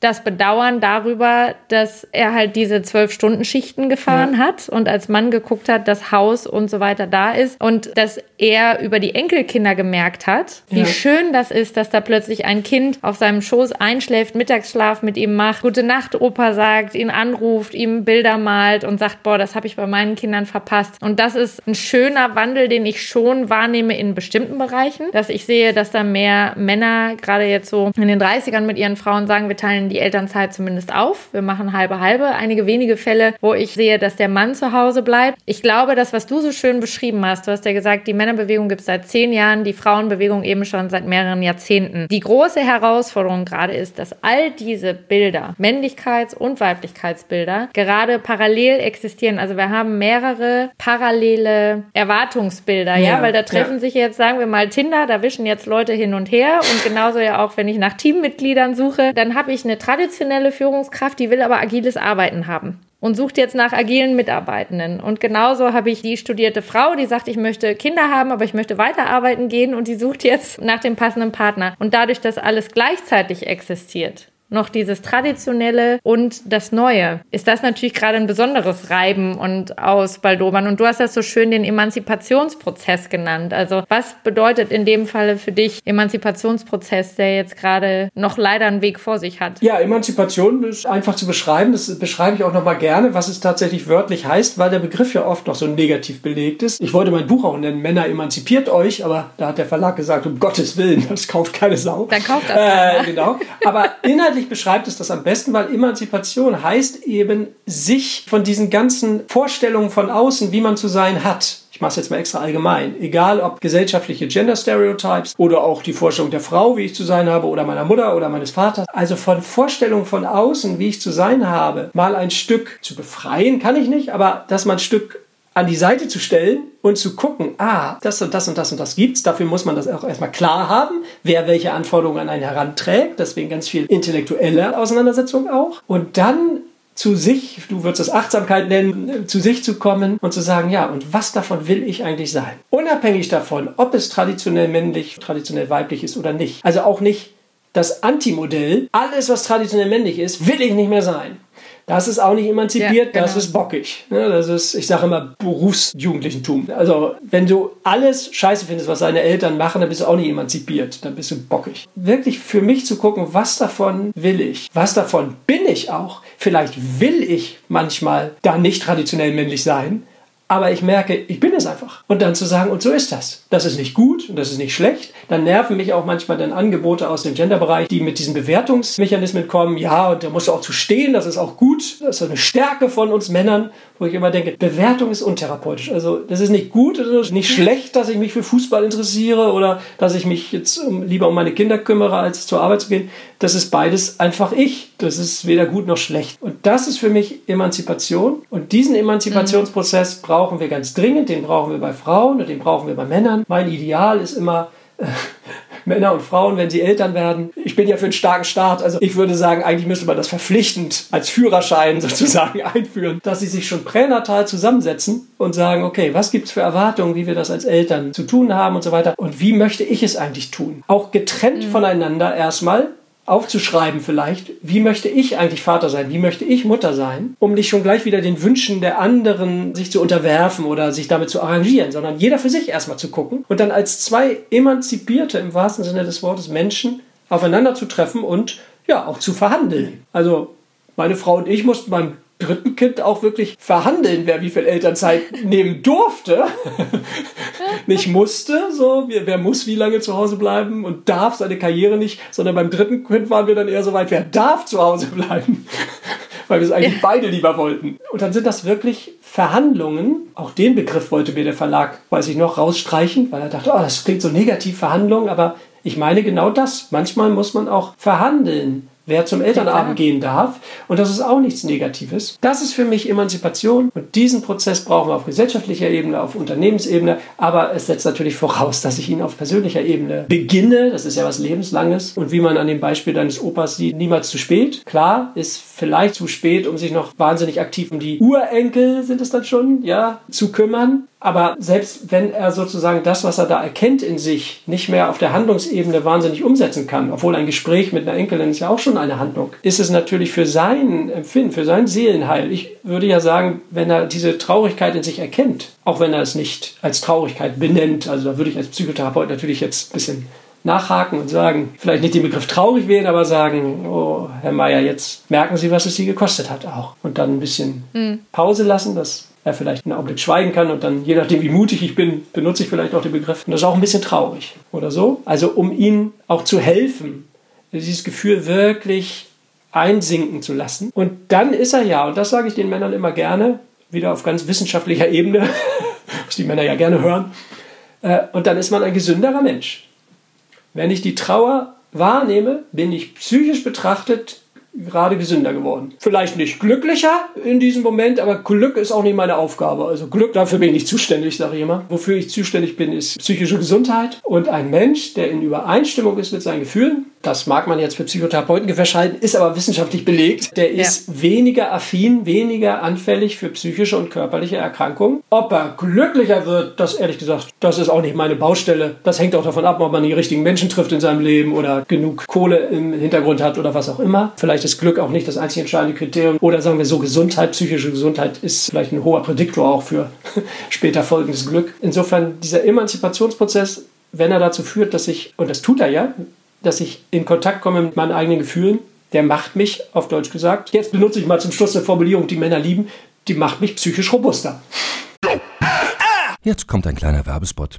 das Bedauern darüber, dass er halt diese zwölf Stunden Schichten gefahren ja. hat und als Mann geguckt hat, dass Haus und so weiter da ist und dass er über die Enkelkinder gemerkt hat, wie ja. schön das ist, dass da plötzlich ein Kind auf seinem Schoß einschläft, Mittagsschlaf mit ihm macht, gute Nacht Opa sagt, ihn anruft, ihm Bilder malt und sagt, boah, das habe ich bei meinen Kindern verpasst. Und das ist ein schöner Wandel, den ich schon wahrnehme in bestimmten Bereichen, dass ich sehe, dass da mehr Männer gerade jetzt so in den 30ern mit ihren Frauen sagen, wir teilen die Elternzeit zumindest auf. Wir machen halbe halbe. Einige wenige Fälle, wo ich sehe, dass der Mann zu Hause bleibt. Ich glaube, das, was du so schön beschrieben hast, du hast ja gesagt, die Männerbewegung gibt es seit zehn Jahren, die Frauenbewegung eben schon seit mehreren Jahrzehnten. Die große Herausforderung gerade ist, dass all diese Bilder, Männlichkeits- und Weiblichkeitsbilder, gerade parallel existieren. Also wir haben mehrere parallele Erwartungsbilder, ja, ja weil da treffen ja. sich jetzt, sagen wir mal, Tinder, da wischen jetzt Leute hin und her und genauso ja auch, wenn ich nach Teammitgliedern suche, dann habe ich eine traditionelle Führungskraft, die will aber agiles Arbeiten haben und sucht jetzt nach agilen Mitarbeitenden. Und genauso habe ich die studierte Frau, die sagt, ich möchte Kinder haben, aber ich möchte weiterarbeiten gehen und die sucht jetzt nach dem passenden Partner. Und dadurch, dass alles gleichzeitig existiert, noch dieses Traditionelle und das Neue, ist das natürlich gerade ein besonderes Reiben und Ausbaldobern. Und du hast das so schön den Emanzipationsprozess genannt. Also was bedeutet in dem Falle für dich Emanzipationsprozess, der jetzt gerade noch leider einen Weg vor sich hat? Ja, Emanzipation ist einfach zu beschreiben. Das beschreibe ich auch nochmal gerne, was es tatsächlich wörtlich heißt, weil der Begriff ja oft noch so negativ belegt ist. Ich wollte mein Buch auch nennen, Männer emanzipiert euch, aber da hat der Verlag gesagt, um Gottes Willen, das kauft keine Sau. Dann kauft das. Äh, genau. Aber inhaltlich inhaltlich beschreibt es das am besten, weil Emanzipation heißt eben, sich von diesen ganzen Vorstellungen von außen, wie man zu sein hat, ich mache es jetzt mal extra allgemein, egal ob gesellschaftliche Gender Stereotypes oder auch die Vorstellung der Frau, wie ich zu sein habe, oder meiner Mutter oder meines Vaters, also von Vorstellungen von außen, wie ich zu sein habe, mal ein Stück zu befreien, kann ich nicht, aber dass man ein Stück an die Seite zu stellen und zu gucken, ah, das und das und das und das gibt's. Dafür muss man das auch erstmal klar haben, wer welche Anforderungen an einen heranträgt. Deswegen ganz viel intellektuelle Auseinandersetzung auch. Und dann zu sich, du würdest es Achtsamkeit nennen, zu sich zu kommen und zu sagen, ja, und was davon will ich eigentlich sein? Unabhängig davon, ob es traditionell männlich, traditionell weiblich ist oder nicht. Also auch nicht das Antimodell, alles, was traditionell männlich ist, will ich nicht mehr sein. Das ist auch nicht emanzipiert, ja, genau. das ist bockig. Ne? Das ist, ich sage immer, Berufsjugendlichentum. Also, wenn du alles scheiße findest, was deine Eltern machen, dann bist du auch nicht emanzipiert, dann bist du bockig. Wirklich für mich zu gucken, was davon will ich? Was davon bin ich auch? Vielleicht will ich manchmal da nicht traditionell männlich sein, aber ich merke, ich bin es einfach. Und dann zu sagen, und so ist das. Das ist nicht gut und das ist nicht schlecht. Dann nerven mich auch manchmal dann Angebote aus dem Genderbereich, die mit diesen Bewertungsmechanismen kommen. Ja, und da musst du auch zu stehen, das ist auch gut. Das ist eine Stärke von uns Männern, wo ich immer denke, Bewertung ist untherapeutisch. Also das ist nicht gut, es ist nicht schlecht, dass ich mich für Fußball interessiere oder dass ich mich jetzt lieber um meine Kinder kümmere, als zur Arbeit zu gehen. Das ist beides einfach ich. Das ist weder gut noch schlecht. Und das ist für mich Emanzipation. Und diesen Emanzipationsprozess mhm. Brauchen wir ganz dringend. Den brauchen wir bei Frauen und den brauchen wir bei Männern. Mein Ideal ist immer, <laughs> Männer und Frauen, wenn sie Eltern werden. Ich bin ja für einen starken Staat. Also ich würde sagen, eigentlich müsste man das verpflichtend als Führerschein <laughs> sozusagen einführen, dass sie sich schon pränatal zusammensetzen und sagen, okay, was gibt es für Erwartungen, wie wir das als Eltern zu tun haben und so weiter. Und wie möchte ich es eigentlich tun? Auch getrennt mhm. voneinander erstmal aufzuschreiben vielleicht, wie möchte ich eigentlich Vater sein, wie möchte ich Mutter sein, um nicht schon gleich wieder den Wünschen der anderen sich zu unterwerfen oder sich damit zu arrangieren, sondern jeder für sich erstmal zu gucken und dann als zwei emanzipierte, im wahrsten Sinne des Wortes, Menschen aufeinander zu treffen und ja, auch zu verhandeln. Also meine Frau und ich mussten beim dritten Kind auch wirklich verhandeln, wer wie viel Elternzeit <laughs> nehmen durfte. nicht musste, so, wer muss wie lange zu Hause bleiben und darf seine Karriere nicht, sondern beim dritten Kind waren wir dann eher so weit, wer darf zu Hause bleiben. <laughs> Weil wir es eigentlich beide lieber wollten. Und dann sind das wirklich Verhandlungen. Auch den Begriff wollte mir der Verlag, weiß ich noch, rausstreichen, weil er dachte, oh, das klingt so negativ, Verhandlungen, aber ich meine genau das. Manchmal muss man auch verhandeln wer zum Elternabend gehen darf. Und das ist auch nichts Negatives. Das ist für mich Emanzipation. Und diesen Prozess brauchen wir auf gesellschaftlicher Ebene, auf Unternehmensebene. Aber es setzt natürlich voraus, dass ich ihn auf persönlicher Ebene beginne. Das ist ja was Lebenslanges. Und wie man an dem Beispiel deines Opas sieht, niemals zu spät. Klar, ist vielleicht zu spät, um sich noch wahnsinnig aktiv um die Urenkel, sind es dann schon, ja, zu kümmern. Aber selbst wenn er sozusagen das, was er da erkennt in sich, nicht mehr auf der Handlungsebene wahnsinnig umsetzen kann, obwohl ein Gespräch mit einer Enkelin ist ja auch schon eine Handlung, ist es natürlich für sein Empfinden, für sein Seelenheil. Ich würde ja sagen, wenn er diese Traurigkeit in sich erkennt, auch wenn er es nicht als Traurigkeit benennt, also da würde ich als Psychotherapeut natürlich jetzt ein bisschen nachhaken und sagen, vielleicht nicht den Begriff traurig wählen, aber sagen, oh, Herr Meier, jetzt merken Sie, was es Sie gekostet hat auch. Und dann ein bisschen mhm. Pause lassen, das er vielleicht einen Augenblick schweigen kann und dann, je nachdem wie mutig ich bin, benutze ich vielleicht auch den Begriff. Und das ist auch ein bisschen traurig oder so. Also um ihm auch zu helfen, dieses Gefühl wirklich einsinken zu lassen. Und dann ist er ja, und das sage ich den Männern immer gerne, wieder auf ganz wissenschaftlicher Ebene, <laughs> was die Männer ja gerne hören, äh, und dann ist man ein gesünderer Mensch. Wenn ich die Trauer wahrnehme, bin ich psychisch betrachtet gerade gesünder geworden. Vielleicht nicht glücklicher in diesem Moment, aber Glück ist auch nicht meine Aufgabe. Also Glück, dafür bin ich nicht zuständig, sage ich immer. Wofür ich zuständig bin, ist psychische Gesundheit. Und ein Mensch, der in Übereinstimmung ist mit seinen Gefühlen, das mag man jetzt für Psychotherapeuten gewäsch halten, ist aber wissenschaftlich belegt. Der ist ja. weniger affin, weniger anfällig für psychische und körperliche Erkrankungen. Ob er glücklicher wird, das ehrlich gesagt, das ist auch nicht meine Baustelle. Das hängt auch davon ab, ob man die richtigen Menschen trifft in seinem Leben oder genug Kohle im Hintergrund hat oder was auch immer. Vielleicht ist Glück auch nicht das einzig entscheidende Kriterium. Oder sagen wir so, Gesundheit, psychische Gesundheit ist vielleicht ein hoher Prädiktor auch für <laughs> später folgendes Glück. Insofern dieser Emanzipationsprozess wenn er dazu führt, dass ich, und das tut er ja, dass ich in Kontakt komme mit meinen eigenen Gefühlen. Der macht mich, auf Deutsch gesagt, jetzt benutze ich mal zum Schluss eine Formulierung, die Männer lieben, die macht mich psychisch robuster. Jetzt kommt ein kleiner Werbespot.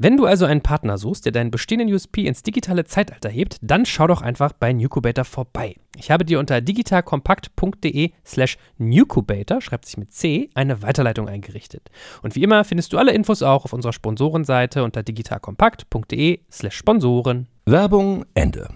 Wenn du also einen Partner suchst, der deinen bestehenden USP ins digitale Zeitalter hebt, dann schau doch einfach bei Nucubator vorbei. Ich habe dir unter digitalkompakt.de slash Nucubator, schreibt sich mit C, eine Weiterleitung eingerichtet. Und wie immer findest du alle Infos auch auf unserer Sponsorenseite unter digitalkompakt.de slash Sponsoren. Werbung Ende.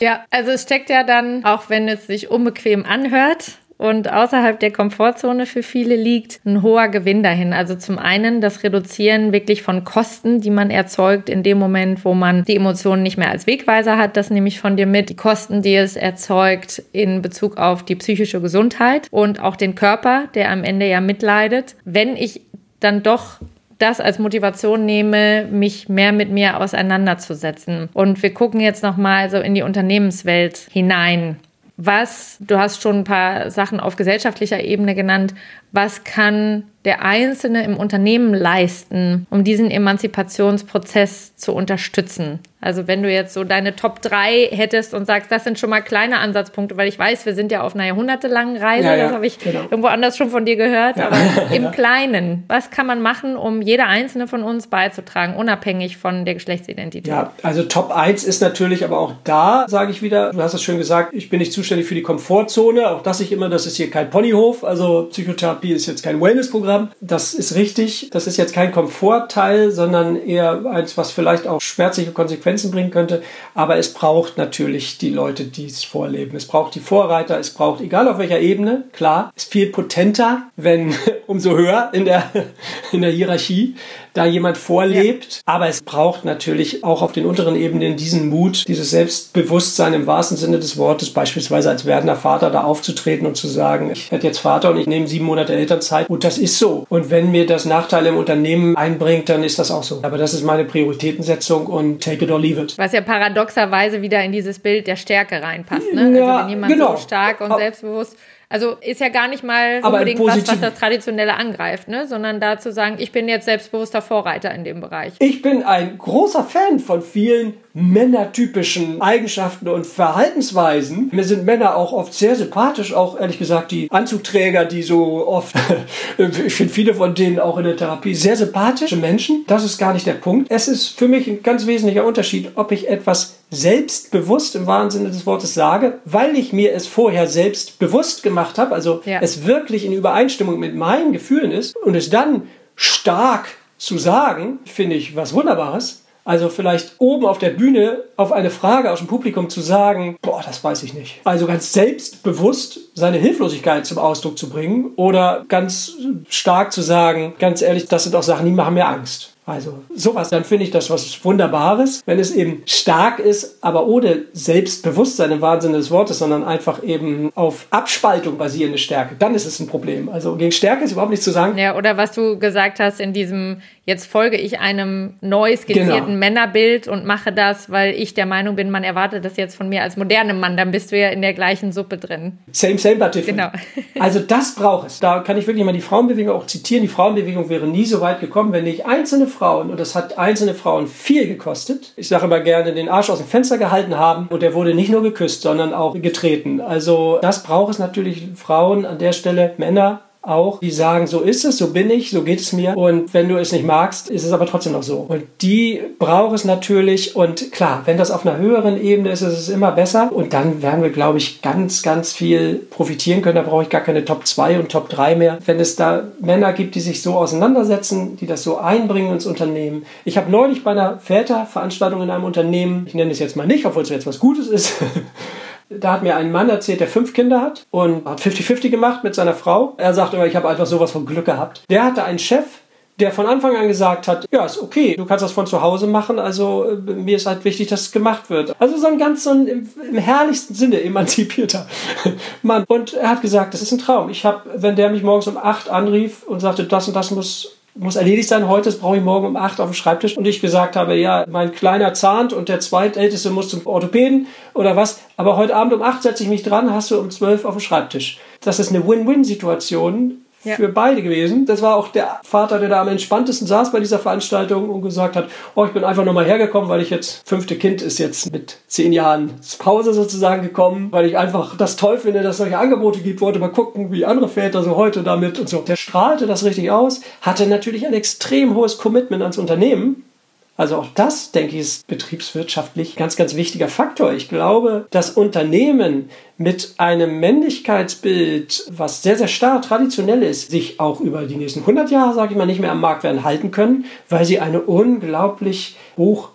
Ja, also es steckt ja dann, auch wenn es sich unbequem anhört, und außerhalb der Komfortzone für viele liegt ein hoher Gewinn dahin. Also zum einen das Reduzieren wirklich von Kosten, die man erzeugt in dem Moment, wo man die Emotionen nicht mehr als Wegweiser hat. Das nehme ich von dir mit. Die Kosten, die es erzeugt in Bezug auf die psychische Gesundheit und auch den Körper, der am Ende ja mitleidet. Wenn ich dann doch das als Motivation nehme, mich mehr mit mir auseinanderzusetzen. Und wir gucken jetzt nochmal so in die Unternehmenswelt hinein. Was, du hast schon ein paar Sachen auf gesellschaftlicher Ebene genannt, was kann der Einzelne im Unternehmen leisten, um diesen Emanzipationsprozess zu unterstützen? Also wenn du jetzt so deine Top 3 hättest und sagst, das sind schon mal kleine Ansatzpunkte, weil ich weiß, wir sind ja auf einer jahrhundertelangen Reise, ja, ja, das habe ich genau. irgendwo anders schon von dir gehört, ja. aber <laughs> im Kleinen, was kann man machen, um jeder einzelne von uns beizutragen, unabhängig von der Geschlechtsidentität? Ja, also Top 1 ist natürlich aber auch da, sage ich wieder, du hast es schön gesagt, ich bin nicht zuständig für die Komfortzone, auch das ich immer, das ist hier kein Ponyhof, also Psychotherapie ist jetzt kein Wellnessprogramm, das ist richtig, das ist jetzt kein Komfortteil, sondern eher eins, was vielleicht auch schmerzliche Konsequenzen Konsequenzen bringen könnte. Aber es braucht natürlich die Leute, die es vorleben. Es braucht die Vorreiter, es braucht, egal auf welcher Ebene, klar, ist viel potenter, wenn <laughs> umso höher in der, <laughs> in der Hierarchie da jemand vorlebt. Ja. Aber es braucht natürlich auch auf den unteren Ebenen diesen Mut, dieses Selbstbewusstsein im wahrsten Sinne des Wortes, beispielsweise als werdender Vater da aufzutreten und zu sagen, ich werde jetzt Vater und ich nehme sieben Monate Elternzeit und das ist so. Und wenn mir das Nachteile im Unternehmen einbringt, dann ist das auch so. Aber das ist meine Prioritätensetzung und take it or leave it. Was ja paradoxerweise wieder in dieses Bild der Stärke reinpasst. Ne? Ja, also wenn jemand genau. so stark und selbstbewusst also ist ja gar nicht mal unbedingt was, was das Traditionelle angreift, ne? sondern da zu sagen, ich bin jetzt selbstbewusster Vorreiter in dem Bereich. Ich bin ein großer Fan von vielen männertypischen Eigenschaften und Verhaltensweisen. Mir sind Männer auch oft sehr sympathisch, auch ehrlich gesagt die Anzugträger, die so oft, <laughs> ich finde viele von denen auch in der Therapie sehr sympathische Menschen. Das ist gar nicht der Punkt. Es ist für mich ein ganz wesentlicher Unterschied, ob ich etwas selbstbewusst im wahren Sinne des Wortes sage, weil ich mir es vorher selbst bewusst gemacht habe, also ja. es wirklich in Übereinstimmung mit meinen Gefühlen ist und es dann stark zu sagen, finde ich was Wunderbares. Also vielleicht oben auf der Bühne auf eine Frage aus dem Publikum zu sagen, boah, das weiß ich nicht. Also ganz selbstbewusst seine Hilflosigkeit zum Ausdruck zu bringen oder ganz stark zu sagen, ganz ehrlich, das sind auch Sachen, die machen mir Angst. Also sowas, dann finde ich das was Wunderbares, wenn es eben stark ist, aber ohne Selbstbewusstsein im Wahnsinn des Wortes, sondern einfach eben auf Abspaltung basierende Stärke. Dann ist es ein Problem. Also gegen Stärke ist überhaupt nichts zu sagen. Ja, oder was du gesagt hast in diesem, jetzt folge ich einem neu skizzierten genau. Männerbild und mache das, weil ich der Meinung bin, man erwartet das jetzt von mir als modernem Mann, dann bist du ja in der gleichen Suppe drin. Same, same, but different. Genau. <laughs> also das braucht es. Da kann ich wirklich mal die Frauenbewegung auch zitieren. Die Frauenbewegung wäre nie so weit gekommen, wenn nicht einzelne Frauen Frauen, und das hat einzelne Frauen viel gekostet, ich sage immer gerne, den Arsch aus dem Fenster gehalten haben und der wurde nicht nur geküsst, sondern auch getreten. Also das braucht es natürlich Frauen an der Stelle, Männer, auch, die sagen, so ist es, so bin ich, so geht es mir. Und wenn du es nicht magst, ist es aber trotzdem noch so. Und die braucht es natürlich. Und klar, wenn das auf einer höheren Ebene ist, ist es immer besser. Und dann werden wir, glaube ich, ganz, ganz viel profitieren können. Da brauche ich gar keine Top 2 und Top 3 mehr. Wenn es da Männer gibt, die sich so auseinandersetzen, die das so einbringen ins Unternehmen. Ich habe neulich bei einer Väterveranstaltung in einem Unternehmen, ich nenne es jetzt mal nicht, obwohl es jetzt was Gutes ist, <laughs> Da hat mir ein Mann erzählt, der fünf Kinder hat und hat 50-50 gemacht mit seiner Frau. Er sagt immer, ich habe einfach sowas von Glück gehabt. Der hatte einen Chef, der von Anfang an gesagt hat, ja, ist okay, du kannst das von zu Hause machen, also äh, mir ist halt wichtig, dass es gemacht wird. Also so ein ganz so ein im, im herrlichsten Sinne emanzipierter <laughs> Mann. Und er hat gesagt, das ist ein Traum. Ich habe, wenn der mich morgens um acht anrief und sagte, das und das muss muss erledigt sein heute, das brauche ich morgen um acht auf dem Schreibtisch. Und ich gesagt habe, ja, mein kleiner zahnt und der zweitälteste muss zum Orthopäden oder was. Aber heute Abend um acht setze ich mich dran, hast du um zwölf auf dem Schreibtisch. Das ist eine Win-Win-Situation ja. für beide gewesen. Das war auch der Vater, der da am entspanntesten saß bei dieser Veranstaltung und gesagt hat, oh, ich bin einfach nochmal hergekommen, weil ich jetzt, fünfte Kind ist jetzt mit zehn Jahren Pause sozusagen gekommen, weil ich einfach das toll finde, dass es solche Angebote gibt, wollte mal gucken, wie andere Väter so heute damit und so. Der strahlte das richtig aus, hatte natürlich ein extrem hohes Commitment ans Unternehmen, also auch das, denke ich, ist betriebswirtschaftlich ganz, ganz wichtiger Faktor. Ich glaube, dass Unternehmen mit einem Männlichkeitsbild, was sehr, sehr starr traditionell ist, sich auch über die nächsten 100 Jahre, sage ich mal, nicht mehr am Markt werden halten können, weil sie eine unglaublich hoch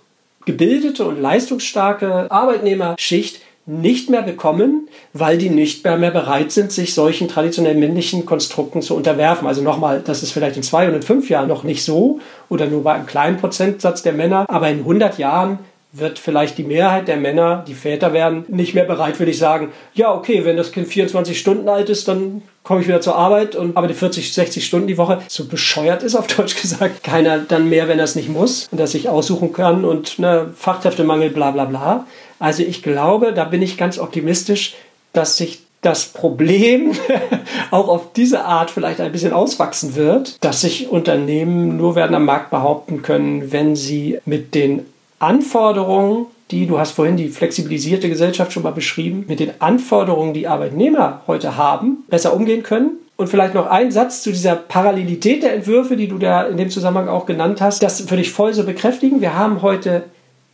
gebildete und leistungsstarke Arbeitnehmerschicht nicht mehr bekommen, weil die nicht mehr, mehr bereit sind, sich solchen traditionell männlichen Konstrukten zu unterwerfen. Also nochmal, das ist vielleicht in zwei und in fünf Jahren noch nicht so oder nur bei einem kleinen Prozentsatz der Männer, aber in 100 Jahren wird vielleicht die Mehrheit der Männer, die Väter werden, nicht mehr bereitwillig sagen, ja, okay, wenn das Kind 24 Stunden alt ist, dann komme ich wieder zur Arbeit und arbeite 40, 60 Stunden die Woche. So bescheuert ist auf Deutsch gesagt. Keiner dann mehr, wenn er es nicht muss und das sich aussuchen kann und ne, Fachkräftemangel, bla bla bla. Also ich glaube, da bin ich ganz optimistisch, dass sich das Problem <laughs> auch auf diese Art vielleicht ein bisschen auswachsen wird, dass sich Unternehmen nur werden am Markt behaupten können, wenn sie mit den Anforderungen, die du hast vorhin die flexibilisierte Gesellschaft schon mal beschrieben, mit den Anforderungen, die Arbeitnehmer heute haben, besser umgehen können. Und vielleicht noch ein Satz zu dieser Parallelität der Entwürfe, die du da in dem Zusammenhang auch genannt hast. Das würde ich voll so bekräftigen. Wir haben heute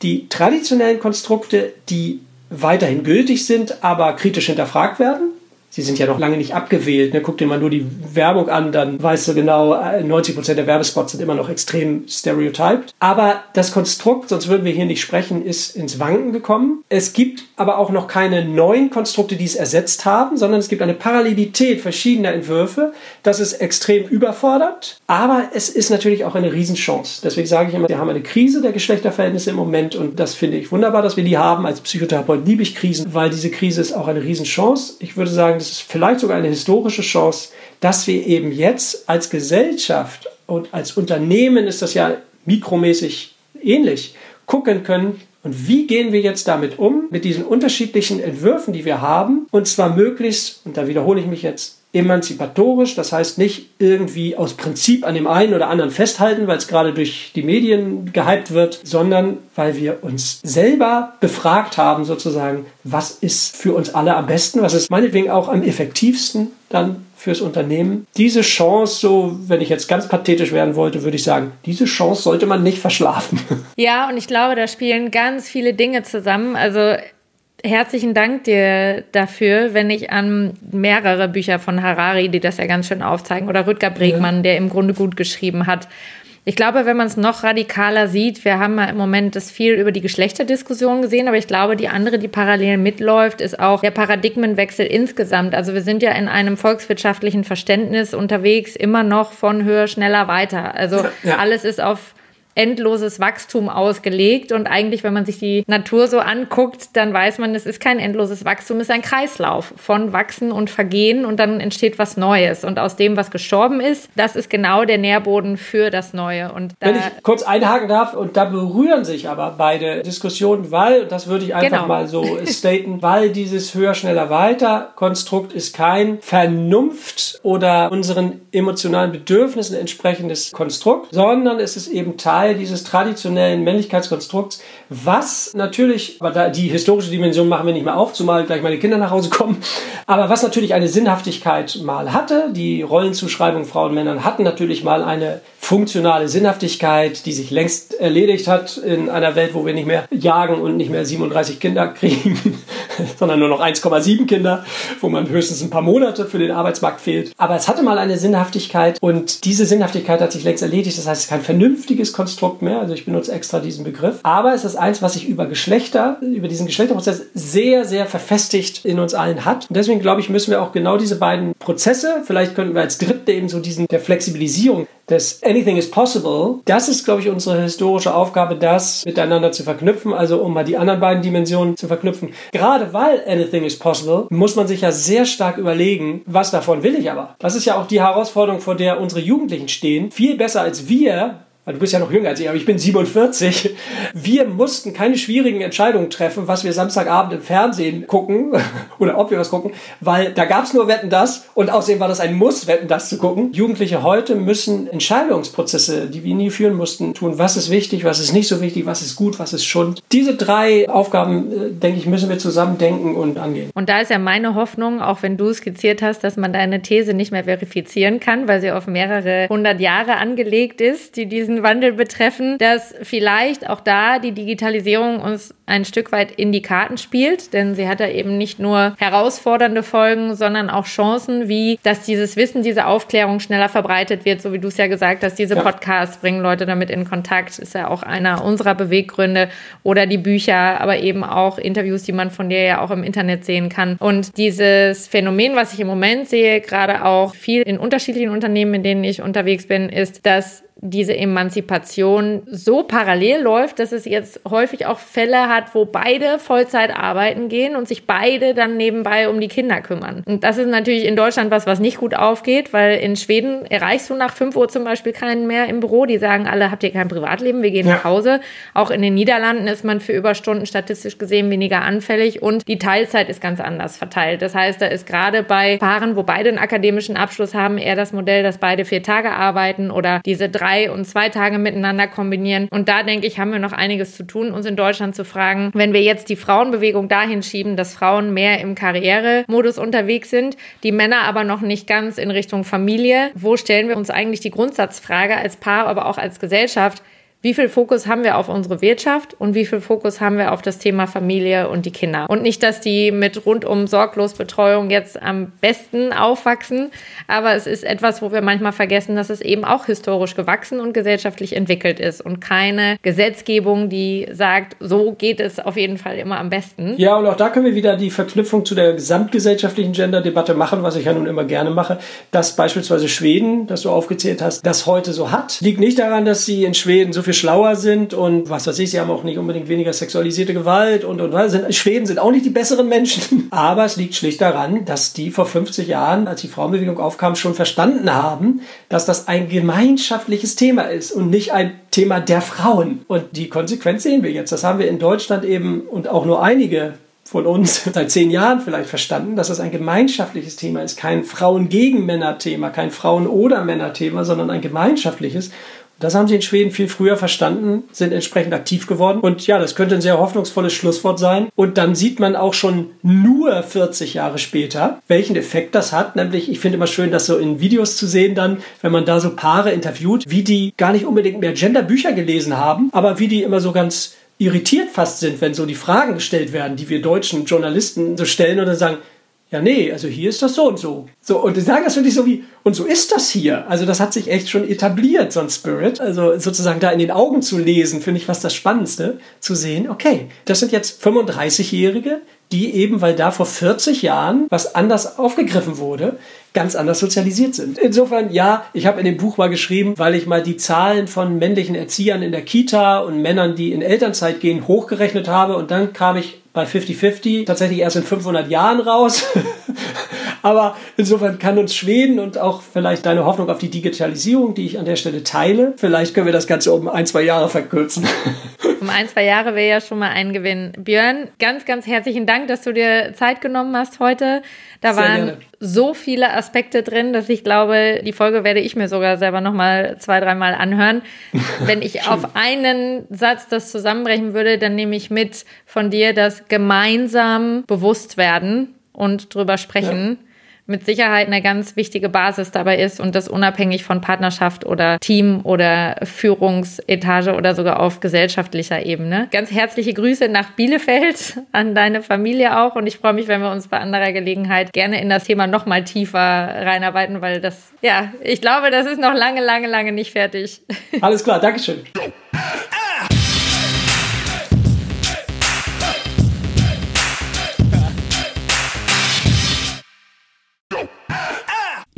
die traditionellen Konstrukte, die weiterhin gültig sind, aber kritisch hinterfragt werden. Sie sind ja noch lange nicht abgewählt. Ne? Guck dir mal nur die Werbung an, dann weißt du genau, 90 Prozent der Werbespots sind immer noch extrem stereotyped. Aber das Konstrukt, sonst würden wir hier nicht sprechen, ist ins Wanken gekommen. Es gibt aber auch noch keine neuen Konstrukte, die es ersetzt haben, sondern es gibt eine Parallelität verschiedener Entwürfe. Das ist extrem überfordert, aber es ist natürlich auch eine Riesenchance. Deswegen sage ich immer, wir haben eine Krise der Geschlechterverhältnisse im Moment und das finde ich wunderbar, dass wir die haben. Als Psychotherapeut liebe ich Krisen, weil diese Krise ist auch eine Riesenchance. Ich würde sagen, das ist vielleicht sogar eine historische Chance, dass wir eben jetzt als Gesellschaft und als Unternehmen ist das ja mikromäßig ähnlich, gucken können, und wie gehen wir jetzt damit um, mit diesen unterschiedlichen Entwürfen, die wir haben, und zwar möglichst, und da wiederhole ich mich jetzt, emanzipatorisch, das heißt nicht irgendwie aus Prinzip an dem einen oder anderen festhalten, weil es gerade durch die Medien gehypt wird, sondern weil wir uns selber befragt haben, sozusagen, was ist für uns alle am besten, was ist meinetwegen auch am effektivsten dann fürs Unternehmen. Diese Chance, so wenn ich jetzt ganz pathetisch werden wollte, würde ich sagen, diese Chance sollte man nicht verschlafen. Ja, und ich glaube, da spielen ganz viele Dinge zusammen. Also herzlichen Dank dir dafür, wenn ich an mehrere Bücher von Harari, die das ja ganz schön aufzeigen, oder Rüdger Bregmann, ja. der im Grunde gut geschrieben hat. Ich glaube, wenn man es noch radikaler sieht, wir haben ja im Moment das viel über die Geschlechterdiskussion gesehen, aber ich glaube, die andere, die parallel mitläuft, ist auch der Paradigmenwechsel insgesamt. Also wir sind ja in einem volkswirtschaftlichen Verständnis unterwegs, immer noch von höher, schneller, weiter. Also ja. alles ist auf endloses Wachstum ausgelegt. Und eigentlich, wenn man sich die Natur so anguckt, dann weiß man, es ist kein endloses Wachstum, es ist ein Kreislauf von Wachsen und Vergehen und dann entsteht was Neues. Und aus dem, was gestorben ist, das ist genau der Nährboden für das Neue. Und wenn ich kurz einhaken darf, und da berühren sich aber beide Diskussionen, weil, das würde ich einfach genau. mal so <laughs> staten, weil dieses höher, schneller, weiter Konstrukt ist kein Vernunft oder unseren emotionalen Bedürfnissen entsprechendes Konstrukt, sondern es ist eben Teil Teil dieses traditionellen Männlichkeitskonstrukts, was natürlich, aber da, die historische Dimension machen wir nicht mehr auf, zumal gleich meine Kinder nach Hause kommen, aber was natürlich eine Sinnhaftigkeit mal hatte, die Rollenzuschreibung Frauen und Männern hatten natürlich mal eine funktionale Sinnhaftigkeit, die sich längst erledigt hat in einer Welt, wo wir nicht mehr jagen und nicht mehr 37 Kinder <laughs> kriegen, sondern nur noch 1,7 Kinder, wo man höchstens ein paar Monate für den Arbeitsmarkt fehlt. Aber es hatte mal eine Sinnhaftigkeit und diese Sinnhaftigkeit hat sich längst erledigt. Das heißt, es ist kein vernünftiges Konstrukt mehr. Also ich benutze extra diesen Begriff. Aber es ist eins, was sich über Geschlechter, über diesen Geschlechterprozess sehr, sehr verfestigt in uns allen hat. Und deswegen glaube ich, müssen wir auch genau diese beiden Prozesse, vielleicht könnten wir als dritte eben so diesen der Flexibilisierung des Anything is Possible, das ist, glaube ich, unsere historische Aufgabe, das miteinander zu verknüpfen, also um mal die anderen beiden Dimensionen zu verknüpfen. Gerade weil Anything is Possible, muss man sich ja sehr stark überlegen, was davon will ich aber. Das ist ja auch die Herausforderung, vor der unsere Jugendlichen stehen. Viel besser als wir du bist ja noch jünger als ich, aber ich bin 47. Wir mussten keine schwierigen Entscheidungen treffen, was wir Samstagabend im Fernsehen gucken <laughs> oder ob wir was gucken, weil da gab es nur Wetten das und außerdem war das ein Muss, Wetten das zu gucken. Jugendliche heute müssen Entscheidungsprozesse, die wir nie führen mussten, tun. Was ist wichtig, was ist nicht so wichtig, was ist gut, was ist Schund. Diese drei Aufgaben, äh, denke ich, müssen wir zusammen denken und angehen. Und da ist ja meine Hoffnung, auch wenn du skizziert hast, dass man deine These nicht mehr verifizieren kann, weil sie auf mehrere hundert Jahre angelegt ist, die diesen Wandel betreffen, dass vielleicht auch da die Digitalisierung uns ein Stück weit in die Karten spielt, denn sie hat da eben nicht nur herausfordernde Folgen, sondern auch Chancen, wie dass dieses Wissen, diese Aufklärung schneller verbreitet wird, so wie du es ja gesagt hast, diese. Podcasts bringen Leute damit in Kontakt, ist ja auch einer unserer Beweggründe oder die Bücher, aber eben auch Interviews, die man von dir ja auch im Internet sehen kann. Und dieses Phänomen, was ich im Moment sehe, gerade auch viel in unterschiedlichen Unternehmen, in denen ich unterwegs bin, ist, dass diese Emanzipation so parallel läuft, dass es jetzt häufig auch Fälle hat, wo beide Vollzeit arbeiten gehen und sich beide dann nebenbei um die Kinder kümmern. Und das ist natürlich in Deutschland was, was nicht gut aufgeht, weil in Schweden erreichst du nach 5 Uhr zum Beispiel keinen mehr im Büro. Die sagen alle, habt ihr kein Privatleben, wir gehen ja. nach Hause. Auch in den Niederlanden ist man für Überstunden statistisch gesehen weniger anfällig und die Teilzeit ist ganz anders verteilt. Das heißt, da ist gerade bei Paaren, wo beide einen akademischen Abschluss haben, eher das Modell, dass beide vier Tage arbeiten oder diese drei und zwei Tage miteinander kombinieren. Und da denke ich, haben wir noch einiges zu tun, uns in Deutschland zu fragen, wenn wir jetzt die Frauenbewegung dahin schieben, dass Frauen mehr im Karrieremodus unterwegs sind, die Männer aber noch nicht ganz in Richtung Familie, wo stellen wir uns eigentlich die Grundsatzfrage als Paar, aber auch als Gesellschaft, wie viel Fokus haben wir auf unsere Wirtschaft und wie viel Fokus haben wir auf das Thema Familie und die Kinder. Und nicht, dass die mit rundum sorglos Betreuung jetzt am besten aufwachsen, aber es ist etwas, wo wir manchmal vergessen, dass es eben auch historisch gewachsen und gesellschaftlich entwickelt ist und keine Gesetzgebung, die sagt, so geht es auf jeden Fall immer am besten. Ja, und auch da können wir wieder die Verknüpfung zu der gesamtgesellschaftlichen Gender-Debatte machen, was ich ja nun immer gerne mache, dass beispielsweise Schweden, das du aufgezählt hast, das heute so hat, liegt nicht daran, dass sie in Schweden so viel viel schlauer sind und was weiß ich, sie haben auch nicht unbedingt weniger sexualisierte Gewalt und, und sind, Schweden sind auch nicht die besseren Menschen. <laughs> Aber es liegt schlicht daran, dass die vor 50 Jahren, als die Frauenbewegung aufkam, schon verstanden haben, dass das ein gemeinschaftliches Thema ist und nicht ein Thema der Frauen. Und die Konsequenz sehen wir jetzt. Das haben wir in Deutschland eben und auch nur einige von uns <laughs> seit zehn Jahren vielleicht verstanden, dass das ein gemeinschaftliches Thema ist, kein Frauen gegen Männer Thema, kein Frauen oder Männer Thema, sondern ein gemeinschaftliches. Das haben sie in Schweden viel früher verstanden, sind entsprechend aktiv geworden. Und ja, das könnte ein sehr hoffnungsvolles Schlusswort sein. Und dann sieht man auch schon nur 40 Jahre später, welchen Effekt das hat. Nämlich, ich finde immer schön, das so in Videos zu sehen dann, wenn man da so Paare interviewt, wie die gar nicht unbedingt mehr Genderbücher gelesen haben, aber wie die immer so ganz irritiert fast sind, wenn so die Fragen gestellt werden, die wir deutschen Journalisten so stellen dann sagen, ja, nee, also hier ist das so und so. So, und die sagen das wirklich so wie, und so ist das hier. Also das hat sich echt schon etabliert, so ein Spirit. Also sozusagen da in den Augen zu lesen, finde ich fast das Spannendste, zu sehen, okay, das sind jetzt 35-Jährige, die eben, weil da vor 40 Jahren was anders aufgegriffen wurde, ganz anders sozialisiert sind. Insofern, ja, ich habe in dem Buch mal geschrieben, weil ich mal die Zahlen von männlichen Erziehern in der Kita und Männern, die in Elternzeit gehen, hochgerechnet habe und dann kam ich bei 50-50 tatsächlich erst in 500 Jahren raus. <laughs> Aber insofern kann uns Schweden und auch vielleicht deine Hoffnung auf die Digitalisierung, die ich an der Stelle teile, vielleicht können wir das Ganze um ein, zwei Jahre verkürzen. <laughs> Um ein, zwei Jahre wäre ja schon mal ein Gewinn. Björn, ganz, ganz herzlichen Dank, dass du dir Zeit genommen hast heute. Da Sehr waren gerne. so viele Aspekte drin, dass ich glaube, die Folge werde ich mir sogar selber noch mal zwei, dreimal anhören. <laughs> Wenn ich auf einen Satz das zusammenbrechen würde, dann nehme ich mit von dir, dass gemeinsam bewusst werden und drüber sprechen. Ja mit Sicherheit eine ganz wichtige Basis dabei ist und das unabhängig von Partnerschaft oder Team oder Führungsetage oder sogar auf gesellschaftlicher Ebene. Ganz herzliche Grüße nach Bielefeld <laughs> an deine Familie auch und ich freue mich, wenn wir uns bei anderer Gelegenheit gerne in das Thema noch mal tiefer reinarbeiten, weil das, ja, ich glaube, das ist noch lange, lange, lange nicht fertig. Alles klar, Dankeschön. <laughs>